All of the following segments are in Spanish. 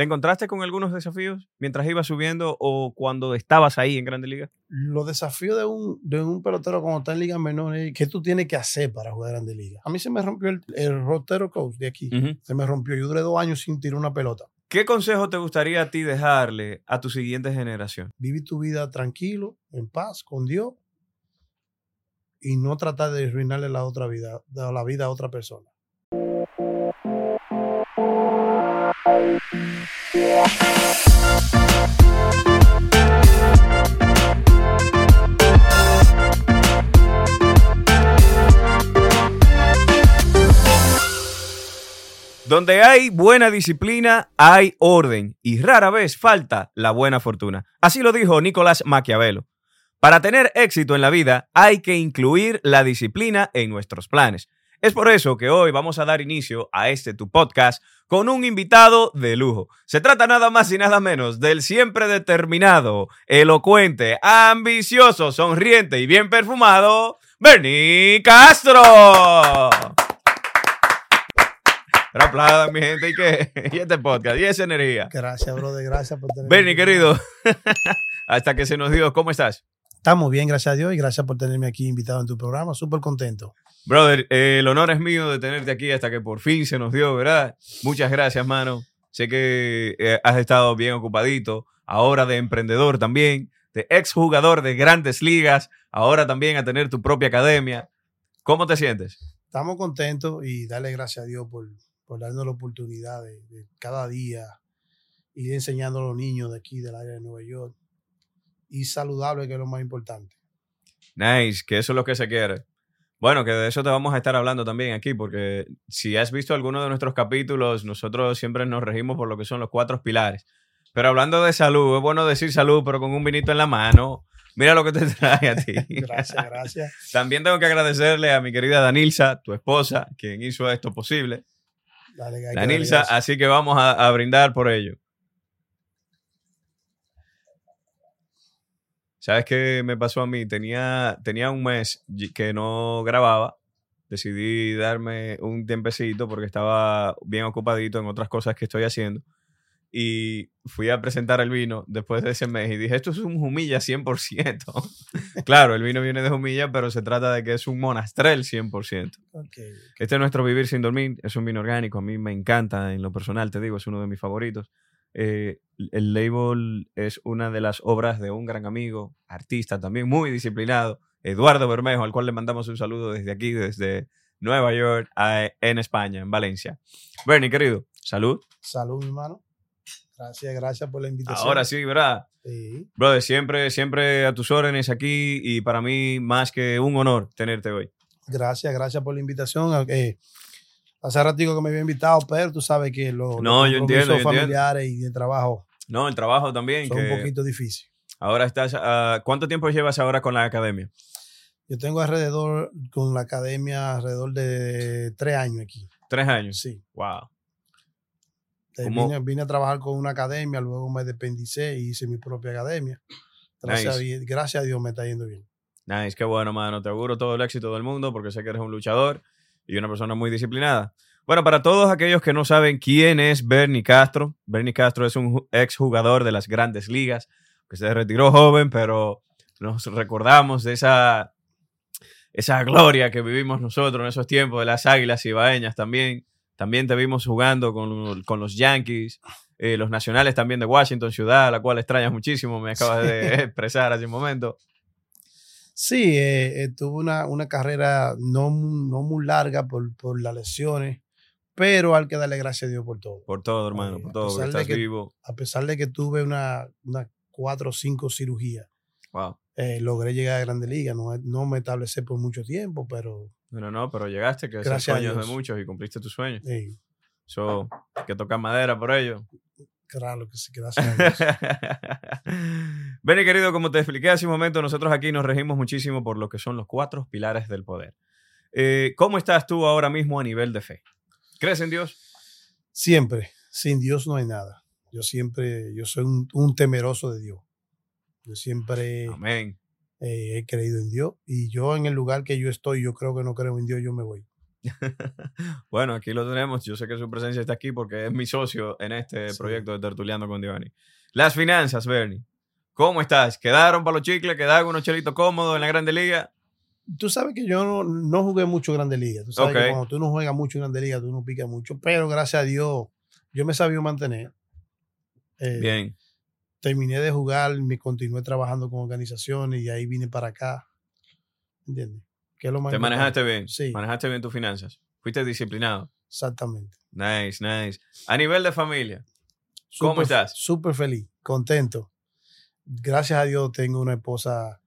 ¿Te encontraste con algunos desafíos mientras ibas subiendo o cuando estabas ahí en Grande Liga? Los desafíos de un, de un pelotero cuando está en ligas menores, ¿qué tú tienes que hacer para jugar Grande Liga? A mí se me rompió el, el rotero coach de aquí. Se me rompió. Yo duré dos años sin tirar una pelota. ¿Qué consejo te gustaría a ti dejarle a tu siguiente generación? Viví tu vida tranquilo, en paz, con Dios. Y no tratar de arruinarle la otra vida, la vida a otra persona. Donde hay buena disciplina, hay orden y rara vez falta la buena fortuna. Así lo dijo Nicolás Maquiavelo. Para tener éxito en la vida hay que incluir la disciplina en nuestros planes. Es por eso que hoy vamos a dar inicio a este tu podcast con un invitado de lujo. Se trata nada más y nada menos del siempre determinado, elocuente, ambicioso, sonriente y bien perfumado, Bernie Castro. Pero aplaudan, mi gente, y que y este podcast, y esa energía. Gracias, brother. Gracias por tenerme. Bernie, querido, hasta que se nos dio, ¿cómo estás? Estamos bien, gracias a Dios, y gracias por tenerme aquí invitado en tu programa. Súper contento. Brother, eh, el honor es mío de tenerte aquí hasta que por fin se nos dio, ¿verdad? Muchas gracias, mano. Sé que eh, has estado bien ocupadito, ahora de emprendedor también, de exjugador de grandes ligas, ahora también a tener tu propia academia. ¿Cómo te sientes? Estamos contentos y darle gracias a Dios por, por darnos la oportunidad de, de cada día ir enseñando a los niños de aquí, del área de Nueva York. Y saludable, que es lo más importante. Nice, que eso es lo que se quiere. Bueno, que de eso te vamos a estar hablando también aquí, porque si has visto alguno de nuestros capítulos, nosotros siempre nos regimos por lo que son los cuatro pilares. Pero hablando de salud, es bueno decir salud, pero con un vinito en la mano. Mira lo que te trae a ti. Gracias, gracias. También tengo que agradecerle a mi querida Danilza, tu esposa, quien hizo esto posible. Dale, gracias. así que vamos a, a brindar por ello. ¿Sabes qué me pasó a mí? Tenía, tenía un mes que no grababa. Decidí darme un tiempecito porque estaba bien ocupadito en otras cosas que estoy haciendo. Y fui a presentar el vino después de ese mes y dije, esto es un Jumilla 100%. claro, el vino viene de Jumilla, pero se trata de que es un monastrel 100%. Ok. Este es nuestro Vivir sin dormir. Es un vino orgánico. A mí me encanta en lo personal, te digo, es uno de mis favoritos. Eh, el label es una de las obras de un gran amigo, artista también, muy disciplinado, Eduardo Bermejo, al cual le mandamos un saludo desde aquí, desde Nueva York, a- en España, en Valencia. Bernie, querido, salud. Salud, mi hermano. Gracias, gracias por la invitación. Ahora sí, ¿verdad? Sí. Brother, siempre, siempre a tus órdenes aquí y para mí más que un honor tenerte hoy. Gracias, gracias por la invitación. Eh, hace ratico que me había invitado, pero tú sabes que los, No, los yo entiendo, compromisos yo entiendo. familiares y de trabajo No, el trabajo también. son que un poquito difíciles. Ahora estás. ah, ¿Cuánto tiempo llevas ahora con la academia? Yo tengo alrededor, con la academia, alrededor de tres años aquí. Tres años. Sí. Wow. Eh. Vine, vine a trabajar con una academia, luego me dependicé y hice mi propia academia. Gracias, Nice. a, Dios- gracias a Dios me está yendo bien. Nice, qué bueno, mano. Te auguro todo el éxito del mundo porque sé que eres un luchador y una persona muy disciplinada. Bueno, para todos aquellos que no saben quién es Bernie Castro, Bernie Castro es un ex jugador de las grandes ligas que se retiró joven, pero nos recordamos de esa, esa gloria que vivimos nosotros en esos tiempos de las águilas ibaeñas también. También te vimos jugando con, con los Yankees, eh, los nacionales también de Washington, ciudad a la cual extrañas muchísimo, me acabas de expresar hace un momento. Sí, eh, eh, tuve una, una carrera no, no muy larga por, por las lesiones, pero hay que darle gracias a Dios por todo. Por todo, hermano, Ay, por todo, porque estás que- vivo. A pesar de que tuve una, una cuatro o cinco cirugías, Wow. eh, logré llegar a Grande Liga. No, no me establecí por mucho tiempo, pero Bueno, no, pero llegaste, que es el Gracias a sueño de muchos y cumpliste tus sueños. eh, So, que tocar madera por ello. Claro que sí, gracias. Benny, querido, como te expliqué hace un momento, nosotros aquí nos regimos muchísimo por lo que son los cuatro pilares del poder. Eh, ¿Cómo estás tú ahora mismo a nivel de fe? ¿Crees en Dios? Siempre, sin Dios no hay nada. Yo siempre, yo soy un, un temeroso de Dios. Yo siempre Amén. eh, he creído en Dios y yo en el lugar que yo estoy, yo creo que no creo en Dios, yo me voy. bueno, aquí lo tenemos. Yo sé que su presencia está aquí porque es mi socio en este Sí. proyecto de Tertuleando con Giovanni. Las finanzas, Bernie. ¿Cómo estás? ¿Quedaron para los chicles? ¿Quedaron unos chelitos cómodos en la Grande Liga? Tú sabes que yo no, no jugué mucho Grande Liga. Tú sabes Ok. que cuando tú no juegas mucho Grande Liga, tú no picas mucho. Pero gracias a Dios, yo me sabía mantener. Eh, Bien. Terminé de jugar, me continué trabajando con organizaciones y ahí vine para acá. ¿Entiendes? Que es lo más ¿Te importante. manejaste bien? Sí. ¿Manejaste bien tus finanzas? ¿Fuiste disciplinado? Exactamente. Nice, nice. A nivel de familia, ¿Cómo estás? Súper feliz, contento. Gracias a Dios tengo una esposa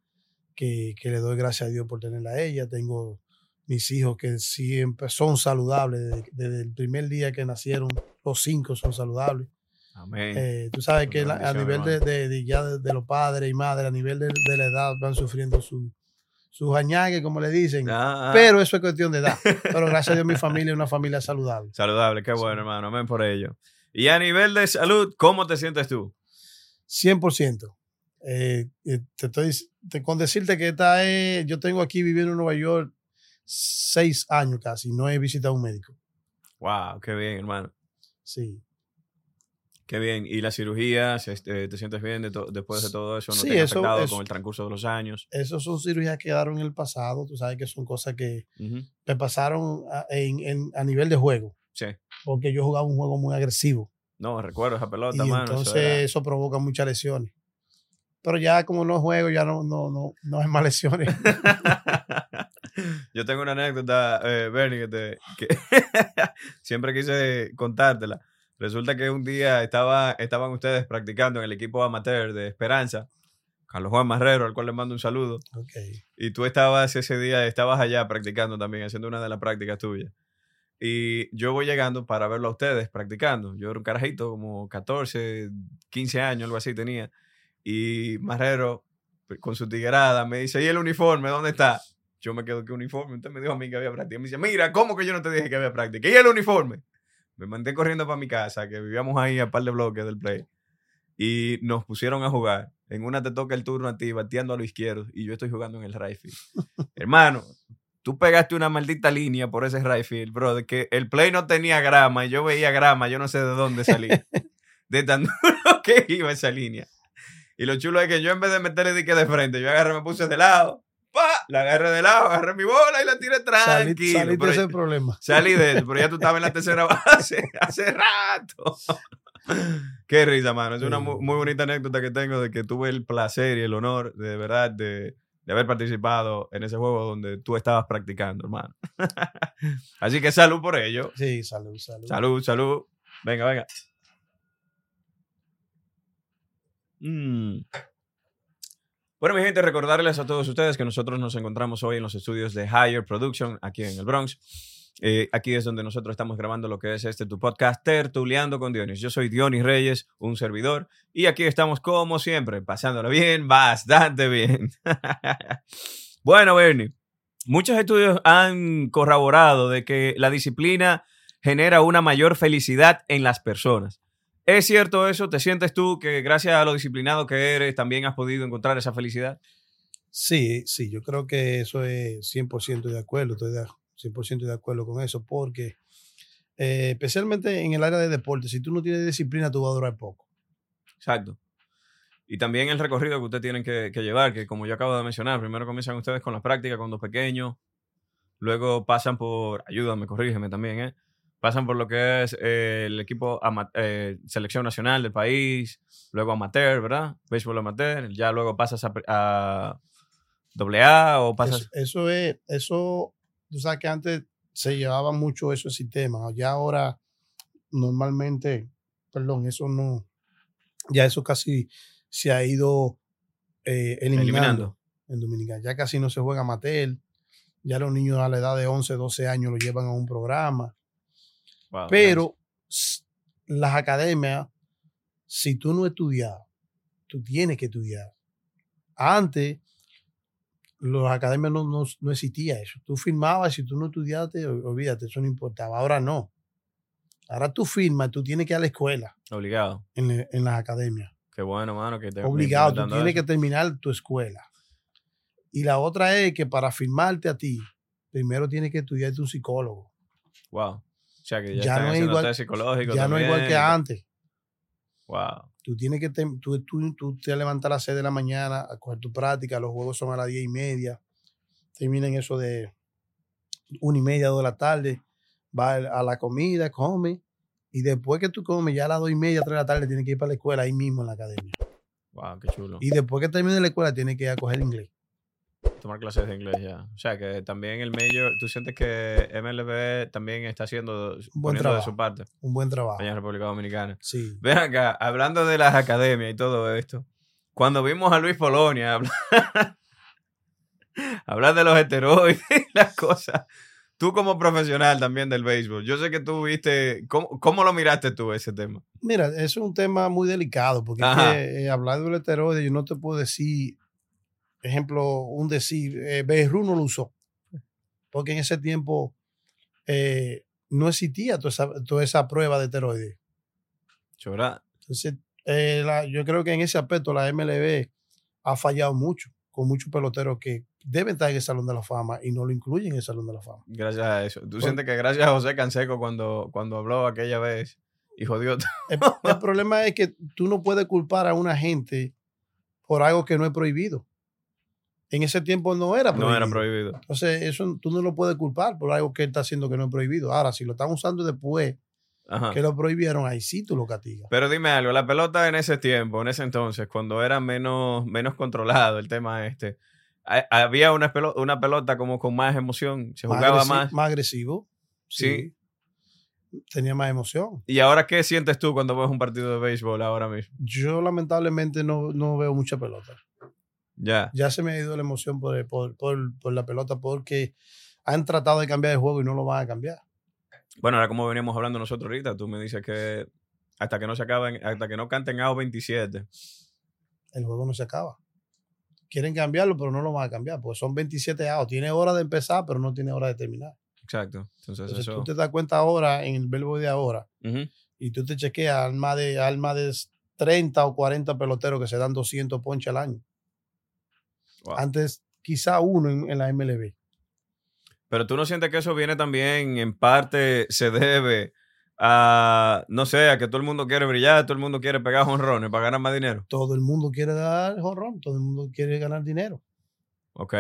que, que le doy gracias a Dios por tenerla a ella. Tengo mis hijos que siempre son saludables. Desde, desde el primer día que nacieron, los cinco son saludables. amén. Eh, tú sabes que la- a nivel de, hermano. de- de ya de, los padres y madres, a nivel de la edad, van sufriendo su, sus añagues, como le dicen. Ah, Pero eso es cuestión de edad. Pero gracias a Dios mi familia es una familia saludable. saludable, qué bueno, Sí. hermano. Amén por ello. Y a nivel de salud, ¿cómo te sientes tú? 100%. Eh, eh, te estoy, te- con decirte que esta es, yo tengo aquí viviendo en Nueva York seis años casi, no he visitado un médico. Wow, qué bien, hermano. Sí, Qué bien. ¿Y las cirugías? este, ¿Te sientes bien de después de todo eso? ¿No Sí, te ha eso- afectado eso- con el transcurso de los años? esas son cirugías que quedaron en el pasado, tú sabes que son cosas que Ujú. me pasaron a, en- en- a nivel de juego, Sí. porque yo jugaba un juego muy agresivo No, recuerdo esa pelota, y mano. entonces eso era- eso provoca muchas lesiones. Pero ya como no juego, ya no, no, no, no hay más lesiones. Yo tengo una anécdota, eh, Bernie, que, te, que siempre quise contártela. Resulta que un día estaba, estaban ustedes practicando en el equipo amateur de Esperanza, Carlos Juan Marrero, al cual le mando un saludo, Ok. y tú estabas ese día, estabas allá practicando también, haciendo una de las prácticas tuyas. Y yo voy llegando para verlo a ustedes practicando. Yo era un carajito, como 14, 15 años, algo así tenía. Y Marrero, con su tiguerada, me dice, ¿y el uniforme dónde está? Yo me quedo que uniforme. Usted me dijo a mí que había práctica. Me dice, mira, ¿cómo que yo no te dije que había práctica? ¿Y el uniforme? Me mandé corriendo para mi casa, que vivíamos ahí a par de bloques del play. Y nos pusieron a jugar. En una te toca el turno a ti, bateando a lo izquierdo, y yo estoy jugando en el right field. Hermano, tú pegaste una maldita línea por ese right field, bro, de que el play no tenía grama, y yo veía grama, yo no sé de dónde salía. de tan duro que iba esa línea. Y lo chulo es que yo en vez de meterle dique de frente, yo agarré, me puse de lado, pa, la agarré de lado, agarré mi bola y la tiré tranquilo. salí de ese problema. Salí de eso, pero ya tú estabas en la tercera base hace rato. Qué risa, mano. Es una muy, bonita anécdota que tengo de que tuve el placer y el honor de verdad de, de haber participado en ese juego donde tú estabas practicando, hermano. Así que salud por ello. Sí, salud, salud. Salud, salud. Venga, venga. Mm. Bueno, mi gente, recordarles a todos ustedes que nosotros nos encontramos hoy en los estudios de Higher Production, aquí en el Bronx. Eh, aquí es donde nosotros estamos grabando lo que es este tu podcast, Tertuleando con Dionis. Yo soy Dionis Reyes, un servidor, y aquí estamos como siempre, pasándola bien, bastante bien. bueno, Bernie, muchos estudios han corroborado de que la disciplina genera una mayor felicidad en las personas. ¿Es cierto eso? ¿Te sientes tú que gracias a lo disciplinado que eres también has podido encontrar esa felicidad? Sí, sí, yo creo que eso es 100% de acuerdo, estoy de, 100% de acuerdo con eso, porque eh, especialmente en el área de deporte, si tú no tienes disciplina, tú vas a durar poco. Exacto. Y también el recorrido que ustedes tienen que, que llevar, que como yo acabo de mencionar, primero comienzan ustedes con las prácticas cuando pequeños, luego pasan por, ayúdame, corrígeme también, ¿eh? Pasan por lo que es eh, el equipo eh, selección nacional del país, luego amateur, ¿verdad? Béisbol amateur, ya luego pasas a, a AA o pasas... Eso, eso es, eso, tú sabes que antes se llevaba mucho eso el sistema, ya ahora normalmente, perdón, eso no, ya eso casi se ha ido eh, eliminando, Eliminando. en Dominicana, ya casi no se juega amateur, ya los niños a la edad de 11, 12 años lo llevan a un programa, Wow, pero las academias, si tú no estudias, tú tienes que estudiar. Antes, las academias no, no, no existía eso. Tú firmabas, si tú no estudiaste, ol- olvídate, eso no importaba. Ahora no. Ahora tú firmas, tú tienes que ir a la escuela. Obligado. en, le- en las academias. Qué bueno, mano, que te Obligado, tú tienes eso. que terminar tu escuela. Y la otra es que para firmarte a ti, primero tienes que estudiarte un psicólogo. Wow. O sea que ya, Ya no es igual- psicológico Ya no es igual que antes. Wow. Tú tienes que te, tú, tú, tú te levantas a las 6 de la mañana a coger tu práctica, los juegos son a las 10 y media, terminan eso de una y media, dos de la tarde, vas a la comida, come, y después que tú comes, ya a las dos y media, tres de la tarde, tienes que ir para la escuela ahí mismo en la academia. Wow, qué chulo. Y después que termine la escuela, tienes que ir a coger inglés. Tomar clases de inglés ya. O sea que también el Major, tú sientes que MLB también está haciendo, buen poniendo de trabajo. su parte Un buen trabajo. en República Dominicana. Sí. Ven acá, hablando de las academias y todo esto, cuando vimos a Luis Polonia hablar, hablar de los esteroides y las cosas, tú como profesional también del béisbol, yo sé que tú viste, ¿cómo, cómo lo miraste tú ese tema? Mira, es un tema muy delicado, porque es que, eh, hablar del esteroide, yo no te puedo decir, ejemplo, un decir, eh, Beirut no lo usó, porque en ese tiempo eh, no existía toda esa, toda esa prueba de esteroides. Chora. Entonces, eh, la- yo creo que en ese aspecto la MLB ha fallado mucho, con muchos peloteros que deben estar en el Salón de la Fama y no lo incluyen en el Salón de la Fama. Gracias a eso. ¿Tú sientes que gracias a José Canseco cuando, cuando habló aquella vez y jodió? El, el problema es que tú no puedes culpar a una gente por algo que no es prohibido. En ese tiempo no era prohibido. No era prohibido. Entonces, eso tú no lo puedes culpar por algo que él está haciendo que no es prohibido. Ahora, si lo están usando después Ajá. que lo prohibieron, ahí sí tú lo castigas. Pero dime algo, la pelota en ese tiempo, en ese entonces, cuando era menos, menos controlado el tema este, ha- había una, pelo- una pelota como con más emoción, se jugaba más. Más agresivo. Sí. Tenía más emoción. ¿Y ahora qué sientes tú cuando ves un partido de béisbol ahora mismo? Yo lamentablemente no, no veo mucha pelota. Ya. Ya se me ha ido la emoción por, por, por- por la pelota porque han tratado de cambiar el juego y no lo van a cambiar. Bueno, ahora como veníamos hablando nosotros ahorita, tú me dices que hasta que no se acaben, hasta que no canten AO 27. el juego no se acaba. Quieren cambiarlo, pero no lo van a cambiar, porque son 27 outs. Tiene hora de empezar, pero no tiene hora de terminar. Exacto. Entonces, Entonces eso. tú te das cuenta ahora en el verbo de ahora Ujú. y tú te chequeas al más de, al más de 30 o 40 peloteros que se dan 200 ponches al año. Wow. Antes, quizá uno en, en la MLB. Pero tú no sientes que eso viene también, en parte, se debe a, no sé, a que todo el mundo quiere brillar, todo el mundo quiere pegar jonrones para ganar más dinero. Todo el mundo quiere dar jorrón, todo el mundo quiere ganar dinero. Ok.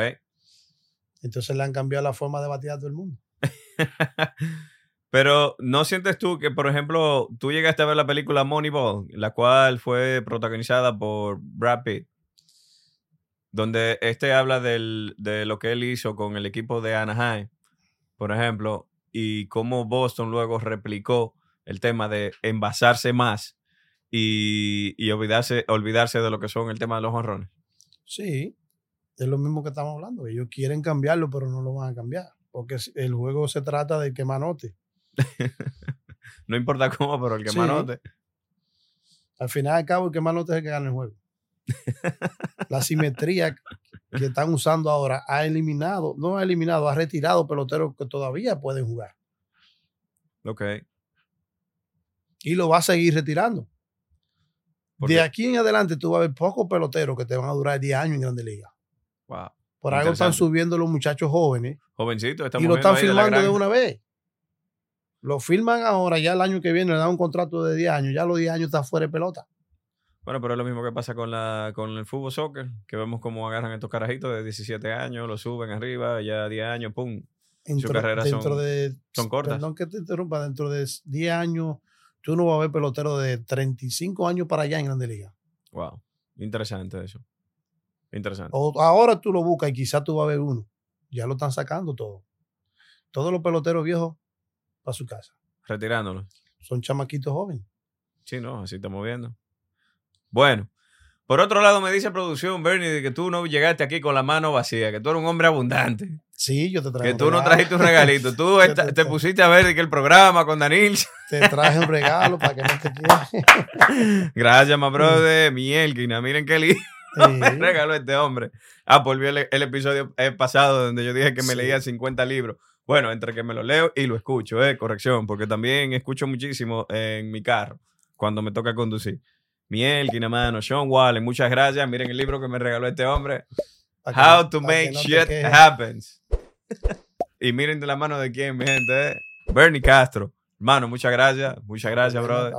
Entonces le han cambiado la forma de batear a todo el mundo. Pero ¿no sientes tú que, por ejemplo, tú llegaste a ver la película Moneyball, la cual fue protagonizada por Brad Pitt, donde este habla del- de lo que él hizo con el equipo de Anaheim, por ejemplo, y cómo Boston luego replicó el tema de envasarse más y, y olvidarse, olvidarse de lo que son el tema de los honrones? Sí, es lo mismo que estamos hablando. Ellos quieren cambiarlo, pero no lo van a cambiar. Porque el juego se trata de que manote. No importa cómo, pero el que Sí. manote. Al final al cabo, el que manote es el que gana el juego. La simetría que están usando ahora ha eliminado, no ha eliminado, ha retirado peloteros que todavía pueden jugar. Ok. Y lo va a seguir retirando. De aquí en adelante tú vas a ver pocos peloteros que te van a durar 10 años en Grande Liga. Wow. Por algo están subiendo los muchachos jóvenes Jovencito, estamos y lo están ahí de una vez. Lo firman ahora, ya el año que viene le dan un contrato de 10 años, ya los 10 años está fuera de pelota. Bueno, pero es lo mismo que pasa con, la, con el fútbol soccer, que vemos cómo agarran estos carajitos de 17 años, los suben arriba, ya 10 años, ¡pum! Dentro, carrera dentro son- de, son cortas. Perdón que te interrumpa, dentro de 10 años tú no vas a ver peloteros de 35 años para allá en Grande Liga. Wow. Interesante eso. Interesante. O ahora tú lo buscas y quizás tú vas a ver uno. Ya lo están sacando todo. Todos los peloteros viejos para su casa. Retirándolo. Son chamaquitos jóvenes. Sí, no, así estamos viendo. Bueno. Por otro lado, me dice producción, Bernie, de que tú no llegaste aquí con la mano vacía, que tú eres un hombre abundante, Sí, yo te traigo que tú no trajiste un regalito. Tú esta- te pusiste a ver que el programa con Danil. Te traje un regalo para que no te quieras. Gracias, my brother. Mielkina, miren qué lindo. me Sí. regaló este hombre. Ah, vio el, el episodio eh, pasado donde yo dije que me Sí. leía 50 libros. Bueno, entre que me lo leo y lo escucho, eh, corrección, porque también escucho muchísimo en mi carro cuando me toca conducir. Mielkina, mano, Sean Wallen, muchas gracias. Miren el libro que me regaló este hombre. How to make no shit happens. Y miren de la mano de quién, mi gente. eh. Bernie Castro. Hermano, muchas gracias. Muchas gracias, brother.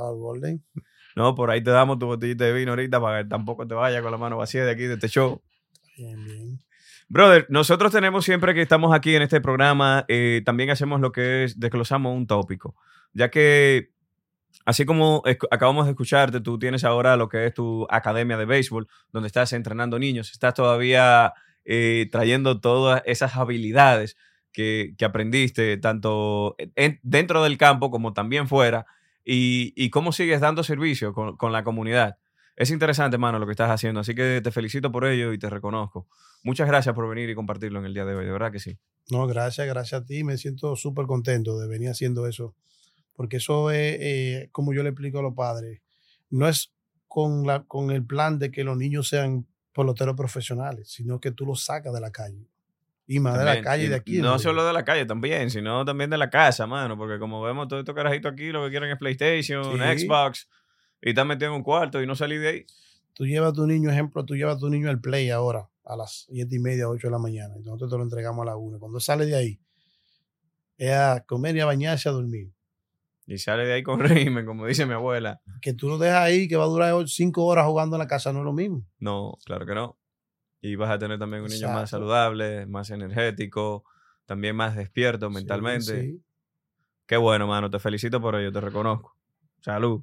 No, por ahí te damos tu botellita de vino ahorita para que tampoco te vayas con la mano vacía de aquí, de este show. Bien, bien. Brother, nosotros tenemos siempre que estamos aquí en este programa, eh, también hacemos lo que es, desglosamos un tópico, ya que así como acabamos de escucharte, tú tienes ahora lo que es tu academia de béisbol, donde estás entrenando niños, estás todavía eh, trayendo todas esas habilidades que, que aprendiste, tanto en- dentro del campo como también fuera, y, y cómo sigues dando servicio con, con la comunidad. Es interesante, mano, lo que estás haciendo, así que te felicito por ello y te reconozco. Muchas gracias por venir y compartirlo en el día de hoy, de verdad que sí. No, gracias, gracias a ti. Me siento súper contento de venir haciendo eso. Porque eso es, eh, como yo le explico a los padres, no es con, la, con el plan de que los niños sean peloteros profesionales, sino que tú los sacas de la calle. Y más de la calle y de aquí. No ¿no? solo de la calle también, sino también de la casa, mano, porque como vemos todos estos carajitos aquí, lo que quieren es PlayStation, Sí. Xbox, y están metidos en un cuarto y no salí de ahí. Tú llevas a tu niño, ejemplo, tú llevas a tu niño al play ahora a las siete y media, 8 de la mañana. Y nosotros te lo entregamos a la una. Cuando sale de ahí, es a comer y a bañarse, a dormir. Y sale de ahí con régimen, como dice mi abuela. Que tú lo dejas ahí, que va a durar 5 horas jugando en la casa, no es lo mismo. No, claro que no. Y vas a tener también un niño más saludable, más energético, también más despierto mentalmente. sí. Qué bueno, mano, te felicito por ello, te reconozco. Salud.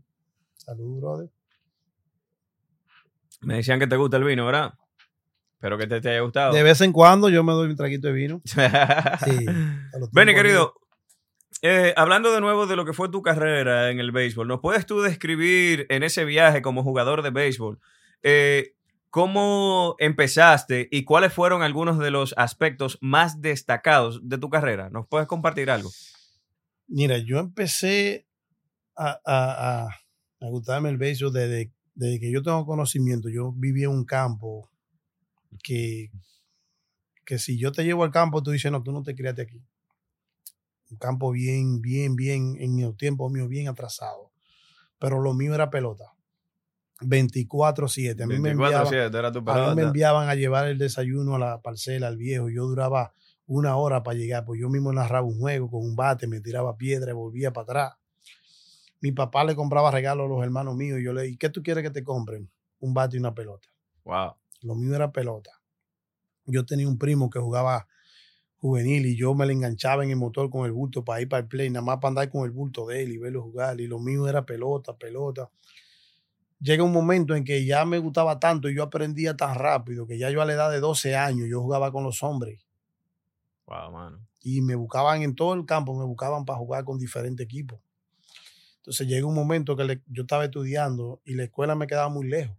Salud, brother. Me decían que te gusta el vino, ¿verdad? Espero que te, te haya gustado. De vez en cuando yo me doy un traguito de vino. Sí. Benny, querido, eh, hablando de nuevo de lo que fue tu carrera en el béisbol, ¿nos puedes tú describir en ese viaje como jugador de béisbol eh, cómo empezaste y cuáles fueron algunos de los aspectos más destacados de tu carrera? ¿Nos puedes compartir algo? Mira, yo empecé a, a, a, gustarme el béisbol desde, desde que yo tengo conocimiento. Yo vivía en un campo que, que si yo te llevo al campo, tú dices, no, tú no te criaste aquí. Un campo bien, bien, bien, en el tiempo mío, bien atrasado. Pero lo mío era pelota. 24-7. A mí me enviaban, 24-7 era tu a mí me enviaban a llevar el desayuno a la parcela, al viejo. Yo duraba una hora para llegar, pues yo mismo narraba un juego con un bate, me tiraba piedra y volvía para atrás. Mi papá le compraba regalos a los hermanos míos y yo le dije, ¿qué tú quieres que te compren? Un bate y una pelota. Wow. Lo mío era pelota. Yo tenía un primo que jugaba juvenil y yo me le enganchaba en el motor con el bulto para ir para el play, nada más para andar con el bulto de él y verlo jugar. Y lo mío era pelota, pelota. Llega un momento en que ya me gustaba tanto y yo aprendía tan rápido que ya yo a la edad de 12 años yo jugaba con los hombres Wow, mano. y me buscaban en todo el campo, me buscaban para jugar con diferentes equipos. Entonces llega un momento que le- yo estaba estudiando y la escuela me quedaba muy lejos.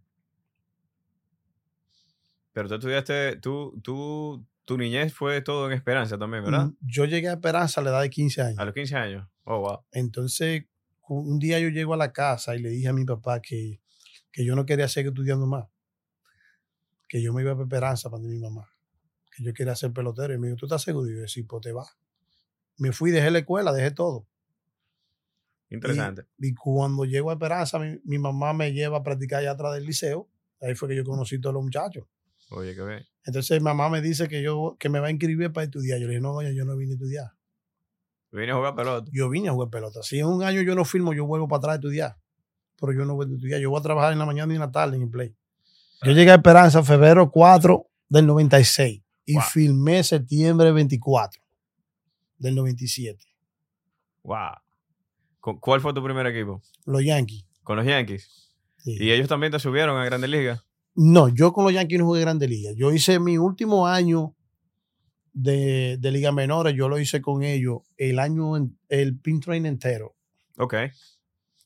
Pero tú estudiaste, tú, tú, tu niñez fue todo en Esperanza también, ¿verdad? Mm, Yo llegué a Esperanza a la edad de 15 años. A los 15 años. Oh, wow. Entonces, un día yo llego a la casa y le dije a mi papá que, que yo no quería seguir estudiando más. Que yo me iba a Esperanza para mi mamá. Que yo quería ser pelotero. Y me dijo, ¿tú estás seguro? Y yo decía, pues te vas. Me fui, dejé la escuela, dejé todo. Interesante. Y cuando llego a Esperanza, mi, mi mamá me lleva a practicar allá atrás del liceo. Ahí fue que yo conocí a todos los muchachos. Oye, qué bien. Entonces mamá me dice que yo que me va a inscribir para estudiar. Yo le dije, no, doña, yo no vine a estudiar. Vine a jugar pelota. Yo vine a jugar pelota. Si en un año yo no firmo, yo vuelvo para atrás a estudiar. Pero yo no voy a estudiar. Yo voy a trabajar en la mañana y en la tarde en el play. Yo llegué a Esperanza en febrero 4 del 96 y Wow. firmé septiembre 24 del 97. Wow. ¿Cu- ¿Cuál fue tu primer equipo? Los Yankees. Con los Yankees. Sí. ¿Y ellos también te subieron a Grandes Ligas? No, yo con los Yankees no jugué Grande Liga. Yo hice mi último año de, de Liga Menores, yo lo hice con ellos el año, en- el pin train entero. Ok.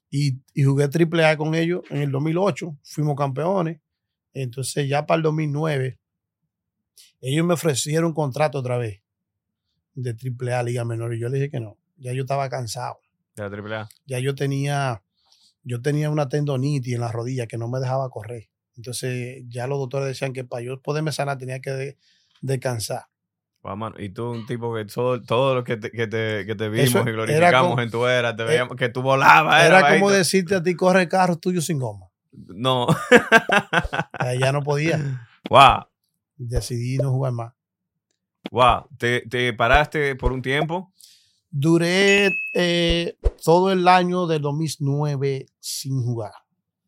Y, y jugué triple A con ellos en el 2008. Fuimos campeones. Entonces ya para el 2009, ellos me ofrecieron un contrato otra vez de triple A Liga Menores. Y yo le dije que no. Ya yo estaba cansado. De la AAA. Ya yo tenía, yo tenía una tendonitis en la rodilla que no me dejaba correr. Entonces ya los doctores decían que para yo poderme sanar tenía que de- descansar. Wow, mano. Y tú, un tipo que todo, todo lo que te, que te, que te vimos Eso y glorificamos como- en tu era, te eh, veíamos que tú volabas. Era como decirte a ti, corre el carro tuyo sin goma. No. Eh, ya no podía. wow. Decidí no jugar más. Wow. ¿Te, te paraste por un tiempo? Duré eh, todo el año del 2009 sin jugar.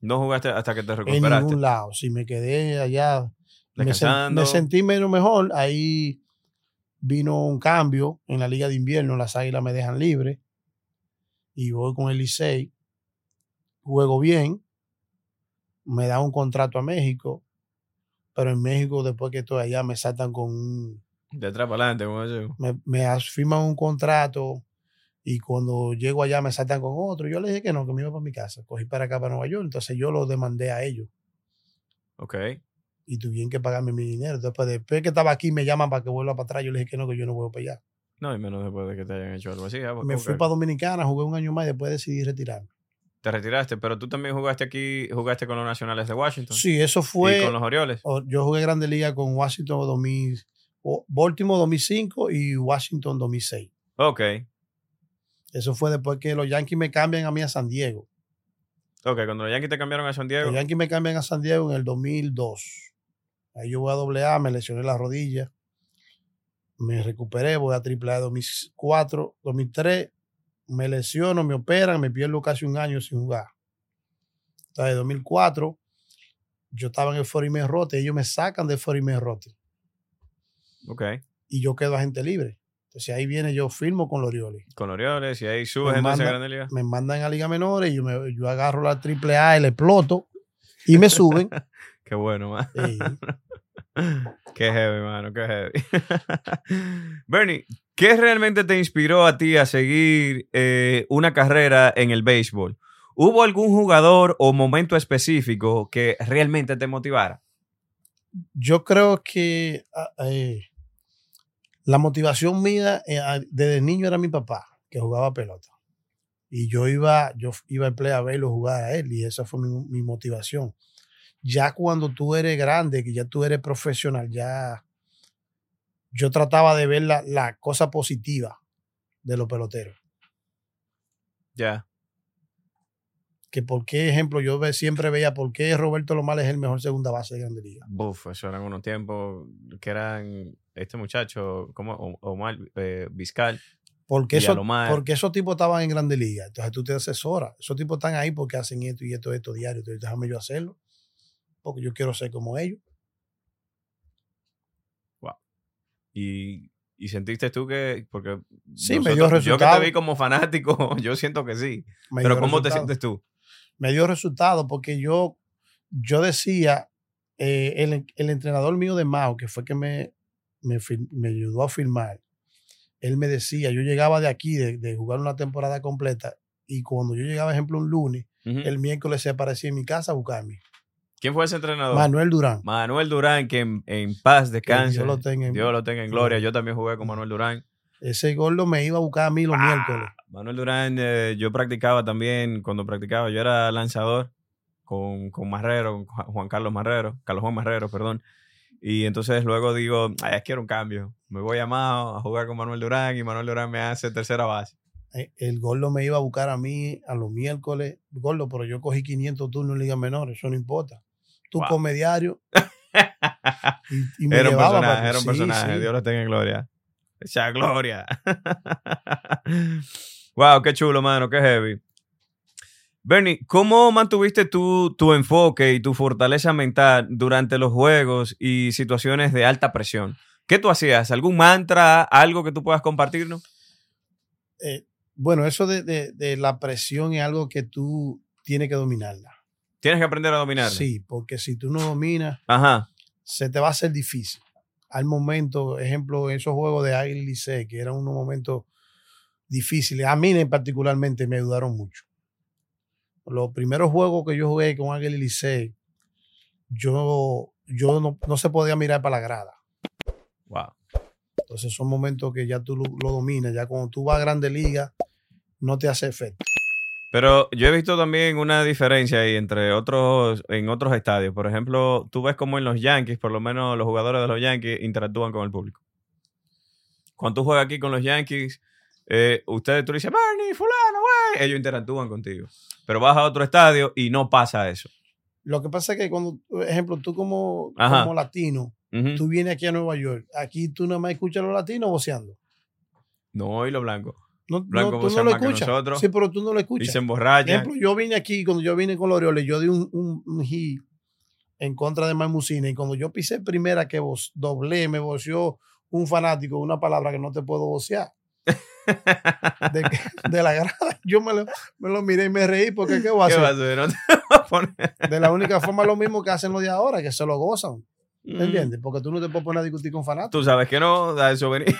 No jugaste hasta que te En recuperaste. ningún lado. Si me quedé allá, me, sen- me sentí menos mejor. Ahí vino un cambio en la Liga de Invierno. Las Águilas me dejan libre. Y voy con el Licey. Juego bien. Me da un contrato a México. Pero en México, después que estoy allá, me saltan con un, De atrás para adelante, como yo. me, me firman un contrato y cuando llego allá me saltan con otro. Yo le dije que no, que me iba para mi casa. Cogí para acá, para Nueva York. Entonces yo lo demandé a ellos Ok. y tuvieron que pagarme mi dinero. Después, después que estaba aquí, me llaman para que vuelva para atrás. Yo le dije que no, que yo no vuelvo para allá. No, y menos después de que te hayan hecho algo así. ah, Me fui para Dominicana, jugué un año más y después decidí retirarme. Te retiraste, pero tú también jugaste aquí, jugaste con los Nacionales de Washington. Sí, eso Y fue. con los Orioles. Yo jugué Grande Liga con Washington 2000, o- Baltimore 2005 y Washington 2006. Ok. Eso fue después que los Yankees me cambian a mí a San Diego. Ok, cuando los Yankees te cambiaron a San Diego. Los Yankees me cambian a San Diego en el 2002. Ahí yo voy a doble A, me lesioné la rodilla. Me recuperé, voy a triple A 2004, 2003. Me lesiono, me operan, me pierdo casi un año sin jugar. Entonces, en 2004, yo estaba en el Forime Rote, ellos me sacan del Forime Rote Ok. y yo quedo agente libre. Entonces ahí viene, yo firmo con Orioles. Con Orioles y ahí subes Me entonces a manda- Grande Liga. Me mandan a Liga Menores y yo, me- yo agarro la triple A y le exploto y me suben. Qué bueno, man. Qué heavy, mano, qué heavy. Bernie, ¿qué realmente te inspiró a ti a seguir eh, una carrera en el béisbol? ¿Hubo algún jugador o momento específico que realmente te motivara? yo creo que ah, eh, la motivación mía eh, desde niño era mi papá, que jugaba pelota. Y yo iba, yo iba al play a verlo jugar a él, y esa fue mi, mi motivación. Ya cuando tú eres grande, que ya tú eres profesional, ya yo trataba de ver la, la cosa positiva de los peloteros. Ya. Que por qué, ejemplo, yo ve- siempre veía por qué Roberto Lomar es el mejor segunda base de Grande Liga. Buf, eso eran unos tiempos que eran este muchacho, como Omar eh, Vizcal. Porque, eso, porque esos tipos estaban en Grande Liga. Entonces tú te asesoras. Esos tipos están ahí porque hacen esto y esto, esto diario. Entonces déjame yo hacerlo. Porque yo quiero ser como ellos. Y, y sentiste tú que, porque Sí, me dio yo que resultado. te vi como fanático, yo siento que sí. Me Pero ¿cómo te resultado. sientes tú? Me dio resultado porque yo, yo decía, eh, el, el entrenador mío de Mao, que fue que me, me, me ayudó a firmar, él me decía, yo llegaba de aquí, de, de jugar una temporada completa, y cuando yo llegaba, ejemplo, un lunes, el miércoles se aparecía en mi casa a buscarme. ¿Quién fue ese entrenador? Manuel Durán. Manuel Durán, que en, en paz descanse. Dios lo tenga en- Dios lo tenga en gloria. Yo también jugué con Manuel Durán. Ese gordo me iba a buscar a mí los Ah. miércoles. Manuel Durán, eh, yo practicaba también, cuando practicaba, yo era lanzador con, con Marrero, con Juan Carlos Marrero, Carlos Juan Marrero, perdón. Y entonces luego digo, ay, quiero un cambio. Me voy a Mao a jugar con Manuel Durán y Manuel Durán me hace tercera base. Eh, El gordo me iba a buscar a mí a los miércoles. Gordo, pero yo cogí 500 turnos en Liga Menor, eso no importa. Tú Wow. come diario. y, y me Era un llevaba personaje, para- era un sí, personaje. sí. Dios lo tenga en gloria. Esa gloria. wow, qué chulo, mano, qué heavy. Bernie, ¿cómo mantuviste tú tu enfoque y tu fortaleza mental durante los juegos y situaciones de alta presión? ¿Qué tú hacías? ¿Algún mantra? ¿Algo que tú puedas compartirnos? Eh, bueno, eso de, de- de la presión es algo que tú tienes que dominarla. Tienes que aprender a dominarlo. Sí, porque si tú no dominas, Ajá. se te va a hacer difícil. Al momento, ejemplo, esos juegos de Águila y Licey, que eran unos momentos difíciles, a mí en particularmente me ayudaron mucho. Los primeros juegos que yo jugué con Águila y Licey, yo, yo no, no se podía mirar para la grada. Wow. Entonces son momentos que ya tú lo, lo dominas, ya cuando tú vas a Grande Liga, no te hace efecto. Pero yo he visto también una diferencia ahí entre otros, en otros estadios. Por ejemplo, tú ves como en los Yankees, por lo menos los jugadores de los Yankees interactúan con el público. Cuando tú juegas aquí con los Yankees, eh, ustedes, tú le dices, Bernie, fulano, güey, ellos interactúan contigo. Pero vas a otro estadio y no pasa eso. Lo que pasa es que cuando, por ejemplo, tú como, Ajá. como latino. Tú vienes aquí a Nueva York. Aquí tú nada más escuchas a los latinos voceando. No, y los blancos. No, Blanco no, tú no lo escuchas. Sí, pero tú no lo escuchas. Y se Por emborrachan. ejemplo, yo vine aquí, cuando yo vine con los Orioles, yo di un, un, un hit en contra de Marmusina y cuando yo pisé primera que vos doblé, me voceó un fanático una palabra que no te puedo vocear. De, la grada. Yo me lo, me lo miré y me reí porque ¿qué voy a ¿Qué hacer? a hacer? No te vas a poner- De la única forma lo mismo que hacen los de ahora, que se lo gozan. Mm. ¿Me entiendes? Porque tú no te puedes poner a discutir con fanáticos. Tú sabes que no, da eso venir.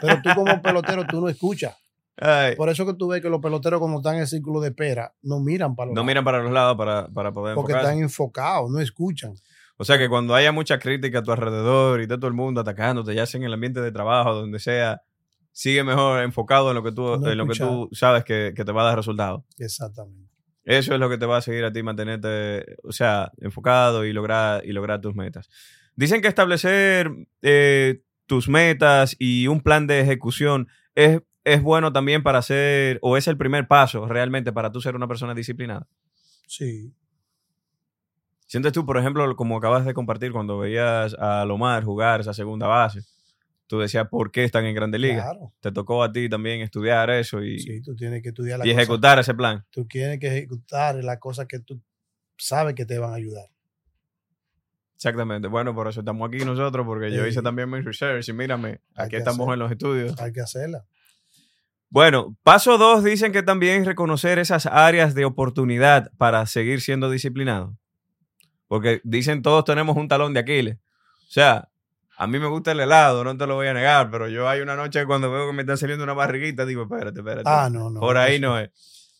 Pero tú como pelotero, tú no escuchas. Ay, Por eso que tú ves que los peloteros cuando están en el círculo de espera, no miran para los no lados, miran para los lados para, para poder Porque enfocarse. están enfocados, no escuchan. O sea que cuando haya mucha crítica a tu alrededor y de todo el mundo atacándote, ya sea en el ambiente de trabajo, donde sea, sigue mejor enfocado en lo que tú, No en lo que tú sabes que, que te va a dar resultados. Exactamente. Eso es lo que te va a seguir a ti mantenerte, o sea, enfocado y lograr, y lograr tus metas. Dicen que establecer eh, tus metas y un plan de ejecución es, es bueno también para hacer, o es el primer paso realmente para tú ser una persona disciplinada. Sí. ¿Sientes tú, por ejemplo, como acabas de compartir cuando veías a Lomar jugar esa segunda base? Tú decías, ¿por qué están en Grandes Ligas? Claro. Te tocó a ti también estudiar eso y, Sí, tú tienes que estudiar la y cosa. ejecutar ese plan. Tú tienes que ejecutar las cosas que tú sabes que te van a ayudar. Exactamente. Bueno, por eso estamos aquí nosotros, porque yo hice también mi research y mírame, Hay aquí estamos hacer. en los estudios. Hay que hacerla. Bueno, paso dos, dicen que también reconocer esas áreas de oportunidad para seguir siendo disciplinado. Porque dicen todos tenemos un talón de Aquiles. O sea, a mí me gusta el helado, no te lo voy a negar, pero yo hay una noche cuando veo que me está saliendo una barriguita, digo, espérate, espérate. Ah, no, no. Por ahí no es.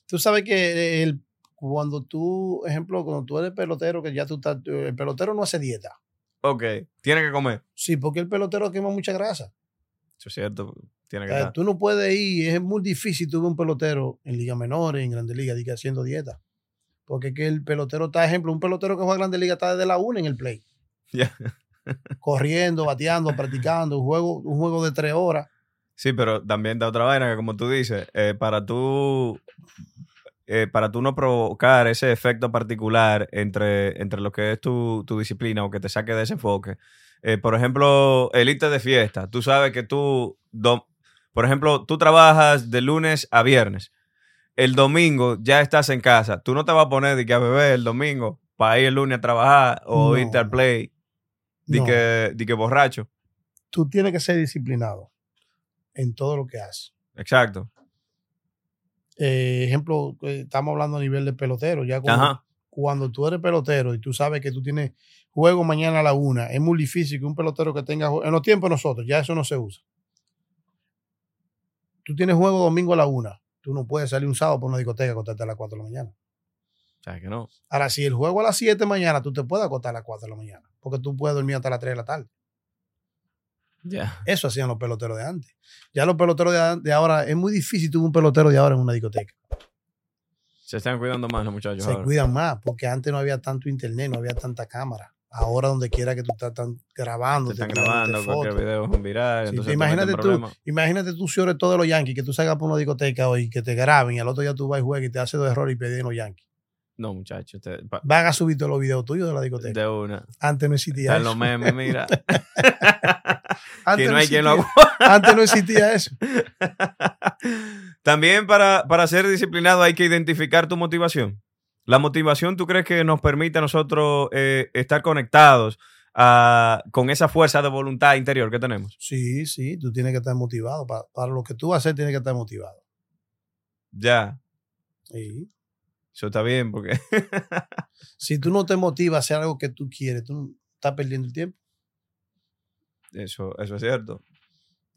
Tú sabes que el, cuando tú, ejemplo, cuando tú eres pelotero, que ya tú estás, el pelotero no hace dieta. Ok, tiene que comer. Sí, porque el pelotero quema mucha grasa. Eso es cierto, tiene O que sea, estar. tú no puedes ir, es muy difícil tú ver un pelotero en liga menores, en grandes ligas, diga, haciendo dieta. Porque es que el pelotero está, ejemplo, un pelotero que juega en grandes ligas está desde la una en el play. Ya. Corriendo, bateando, practicando, un juego, un juego de tres horas. Sí, pero también da otra vaina que como tú dices, eh, para tú eh, para tú no provocar ese efecto particular entre, entre lo que es tu, tu disciplina o que te saque de ese enfoque. eh, por ejemplo, el irte de fiesta. Tú sabes que tú, do- por ejemplo, tú trabajas de lunes a viernes. El domingo ya estás en casa. Tú no te vas a poner de que a beber el domingo para ir el lunes a trabajar o No. irte al play de No. que, que borracho. Tú tienes que ser disciplinado en todo lo que haces. Exacto. Eh, ejemplo, eh, estamos hablando a nivel de pelotero. Ya cuando, tú eres pelotero y tú sabes que tú tienes juego mañana a la una, es muy difícil que un pelotero que tenga en los tiempos de nosotros, ya eso no se usa. Tú tienes juego domingo a la una. Tú no puedes salir un sábado por una discoteca y acostarte a las 4 de la mañana. O sea, que no. Ahora, si el juego a las 7 de mañana, tú te puedes acostar a las 4 de la mañana. Porque tú puedes dormir hasta las 3 de la tarde. Ya. Eso hacían los peloteros de antes. Ya los peloteros de, ahora, es muy difícil tuvo un pelotero de ahora en una discoteca. Se están cuidando más los muchachos Se ahora. cuidan más, porque antes no había tanto internet, no había tanta cámara. Ahora donde quiera que tú estás tan grabando, Te están tirándote grabando, cualquier fotos. video es un viral. Sí, te te imagínate tú, imagínate tú sobre todo de los Yankees, que tú salgas por una discoteca hoy, que te graben y al otro día tú vas y juegas y te haces dos errores y pedís los Yankees. No, muchachos. Van a subir todos los videos tuyos de la discoteca. de una. Antes no existía Están eso. los memes, mira. Antes que no hay quien lo existía- aguante. Antes no existía eso. También para, para ser disciplinado hay que identificar tu motivación. La motivación, ¿tú crees que nos permite a nosotros eh, estar conectados a- con esa fuerza de voluntad interior que tenemos? Sí, sí, tú tienes que estar motivado. Pa- Para, lo que tú vas a hacer, tienes que estar motivado. Ya, Sí. Eso está bien porque... Si tú no te motivas a hacer algo que tú quieres, tú estás perdiendo el tiempo. Eso, eso es cierto.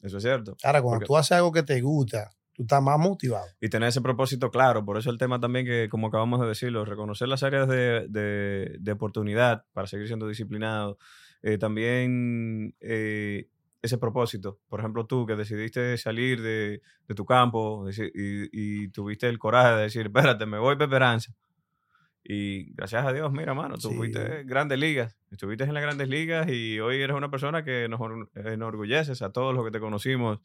Eso es cierto. Ahora, cuando Porque- tú haces algo que te gusta, tú estás más motivado. y tener ese propósito claro. Por eso el tema también que, como acabamos de decirlo, reconocer las áreas de, de- de oportunidad para seguir siendo disciplinado. Eh, también eh, ese propósito. Por ejemplo, tú que decidiste salir de, de tu campo y, y tuviste el coraje de decir, espérate, me voy para Esperanza. Y gracias a Dios, mira, mano, tú Sí. fuiste en grandes ligas. Estuviste en las grandes ligas y hoy eres una persona que nos or- enorgulleces a todos los que te conocimos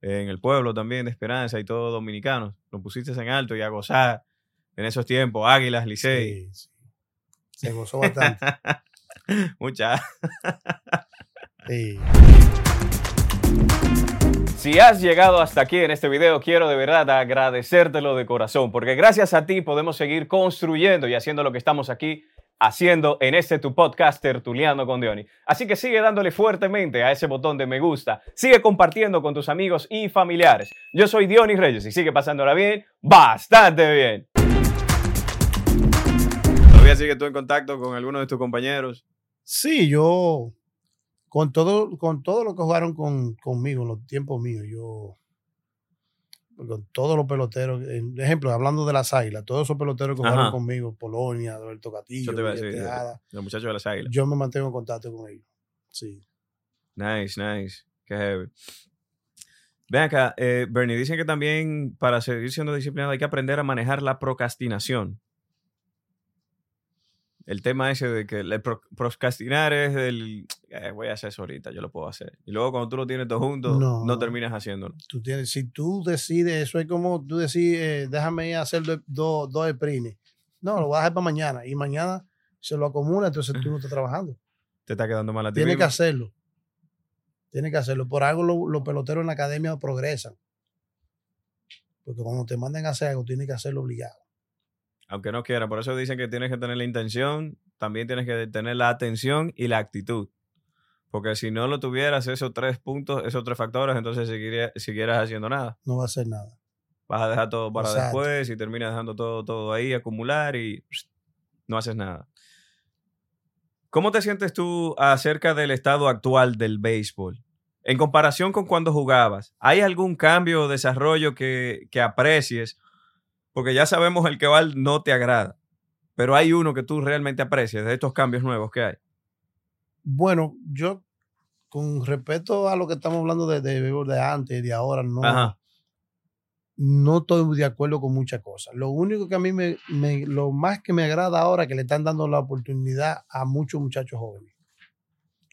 en el pueblo también de Esperanza y todos dominicanos. Lo pusiste en alto y a gozar en esos tiempos. Águilas, Licey. Sí, sí. Se gozó bastante. Muchas. Sí. Si has llegado hasta aquí en este video, quiero de verdad agradecértelo de corazón, porque gracias a ti podemos seguir construyendo y haciendo lo que estamos aquí haciendo en este tu podcast tertuliano con Diony. Así que sigue dándole fuertemente a ese botón de me gusta, sigue compartiendo con tus amigos y familiares. Yo soy Diony Reyes y sigue pasándola bien, bastante bien. ¿Todavía sigues tú en contacto con alguno de tus compañeros? Sí, yo con todo, con todo lo que jugaron con, conmigo en los tiempos míos, yo con todos los peloteros, en ejemplo, hablando de las águilas, todos esos peloteros que jugaron conmigo, Polonia, Roberto Castillo, Los muchachos de las águilas. yo me mantengo en contacto con ellos. Sí. Nice, nice. Qué heavy. Ven acá, eh, Bernie, dicen que también para seguir siendo disciplinado hay que aprender a manejar la procrastinación. El tema ese de que el pro- procrastinar es el... eh, voy a hacer eso ahorita, yo lo puedo hacer. Y luego cuando tú lo tienes todo junto, no, No. terminas haciéndolo. Tú tienes, si tú decides, eso es como tú decís, eh, déjame ir a hacer do- do- dos sprines. No, lo voy a dejar para mañana. Y mañana se lo acumula, entonces tú no estás trabajando. Te está quedando mal a ti Tienes que hacerlo. Tienes que hacerlo. Por algo lo- los peloteros en la academia progresan. Porque cuando te manden a hacer algo, tienes que hacerlo obligado. Aunque no quiera. Por eso dicen que tienes que tener la intención, también tienes que tener la atención y la actitud. Porque si no lo tuvieras, esos tres puntos, esos tres factores, entonces seguiría- siguieras haciendo nada. No va a hacer nada. Vas a dejar todo para Exacto. después y terminas dejando todo, todo ahí, acumular y no haces nada. ¿Cómo te sientes tú acerca del estado actual del béisbol? En comparación con cuando jugabas, ¿hay algún cambio o desarrollo que, que aprecies? Porque ya sabemos el que va no te agrada, pero hay uno que tú realmente aprecias de estos cambios nuevos que hay. Bueno, yo, con respecto a lo que estamos hablando de, de, antes, de ahora, no, Ajá. no estoy de acuerdo con muchas cosas. Lo único que a mí me, me- lo más que me agrada ahora es que le están dando la oportunidad a muchos muchachos jóvenes,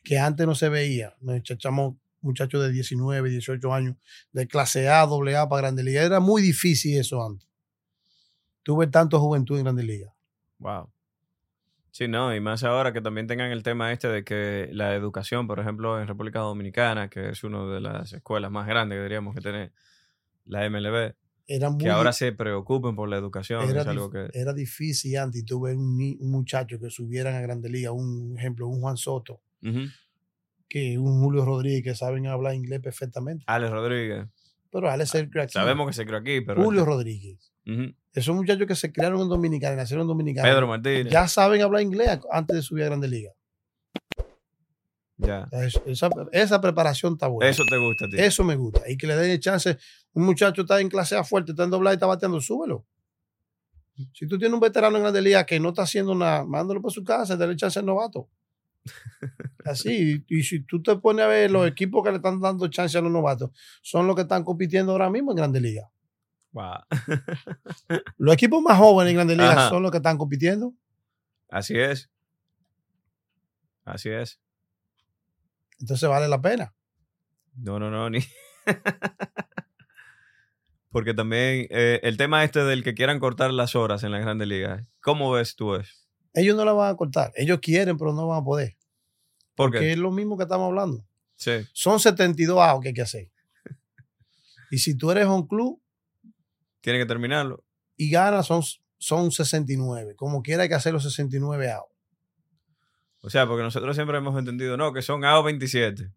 que antes no se veía. Nos echamos muchachos de 19, 18 años, de clase A, doble A para Grandes Ligas. Era muy difícil eso antes. Tuve tanto juventud en Grandes Ligas. Wow. Sí, no, y más ahora que también tengan el tema este de que la educación, por ejemplo, en República Dominicana, que es una de las escuelas más grandes que diríamos que tiene la MLB, Era muy, que ahora se preocupen por la educación, era, es algo que... era difícil antes y tuve un, un muchacho que subieran a Grandes Ligas, un ejemplo, un Juan Soto, que un Julio Rodríguez que saben hablar inglés perfectamente. Alex Rodríguez. Pero Alex se crió aquí. Sabemos que se creó aquí, pero... Julio Rodríguez. Ujú. Esos muchachos que se criaron en Dominicana, nacieron en Dominicana, Pedro Martínez. ya saben hablar inglés antes de subir a Grandes Ligas. Ya. Es- Esa, esa preparación está buena. Eso te gusta ti. Eso me gusta. Y que le den el chance. Un muchacho está en clase A fuerte, está en doblada y está bateando, súbelo. Si tú tienes un veterano en Grandes Ligas que no está haciendo nada, mándalo para su casa, dale chance al novato. Así. Y, si tú te pones a ver los equipos que le están dando chance a los novatos, son los que están compitiendo ahora mismo en Grandes Ligas. Wow. Los equipos más jóvenes en Grandes Ligas Ajá. son los que están compitiendo. Así es. Así es. Entonces vale la pena. No, no, no, ni. Porque también eh, el tema este del que quieran cortar las horas en las grandes ligas, ¿cómo ves tú eso? Ellos no la van a cortar. Ellos quieren, pero no van a poder. ¿Por Porque qué? es lo mismo que estamos hablando. Sí. Son 72 outs que hay que hacer. Y si tú eres un club Tiene que terminarlo. y ganas, son, son 69. Como quiera hay que hacer los 69 outs. O sea, porque nosotros siempre hemos entendido, no, que son AO 27.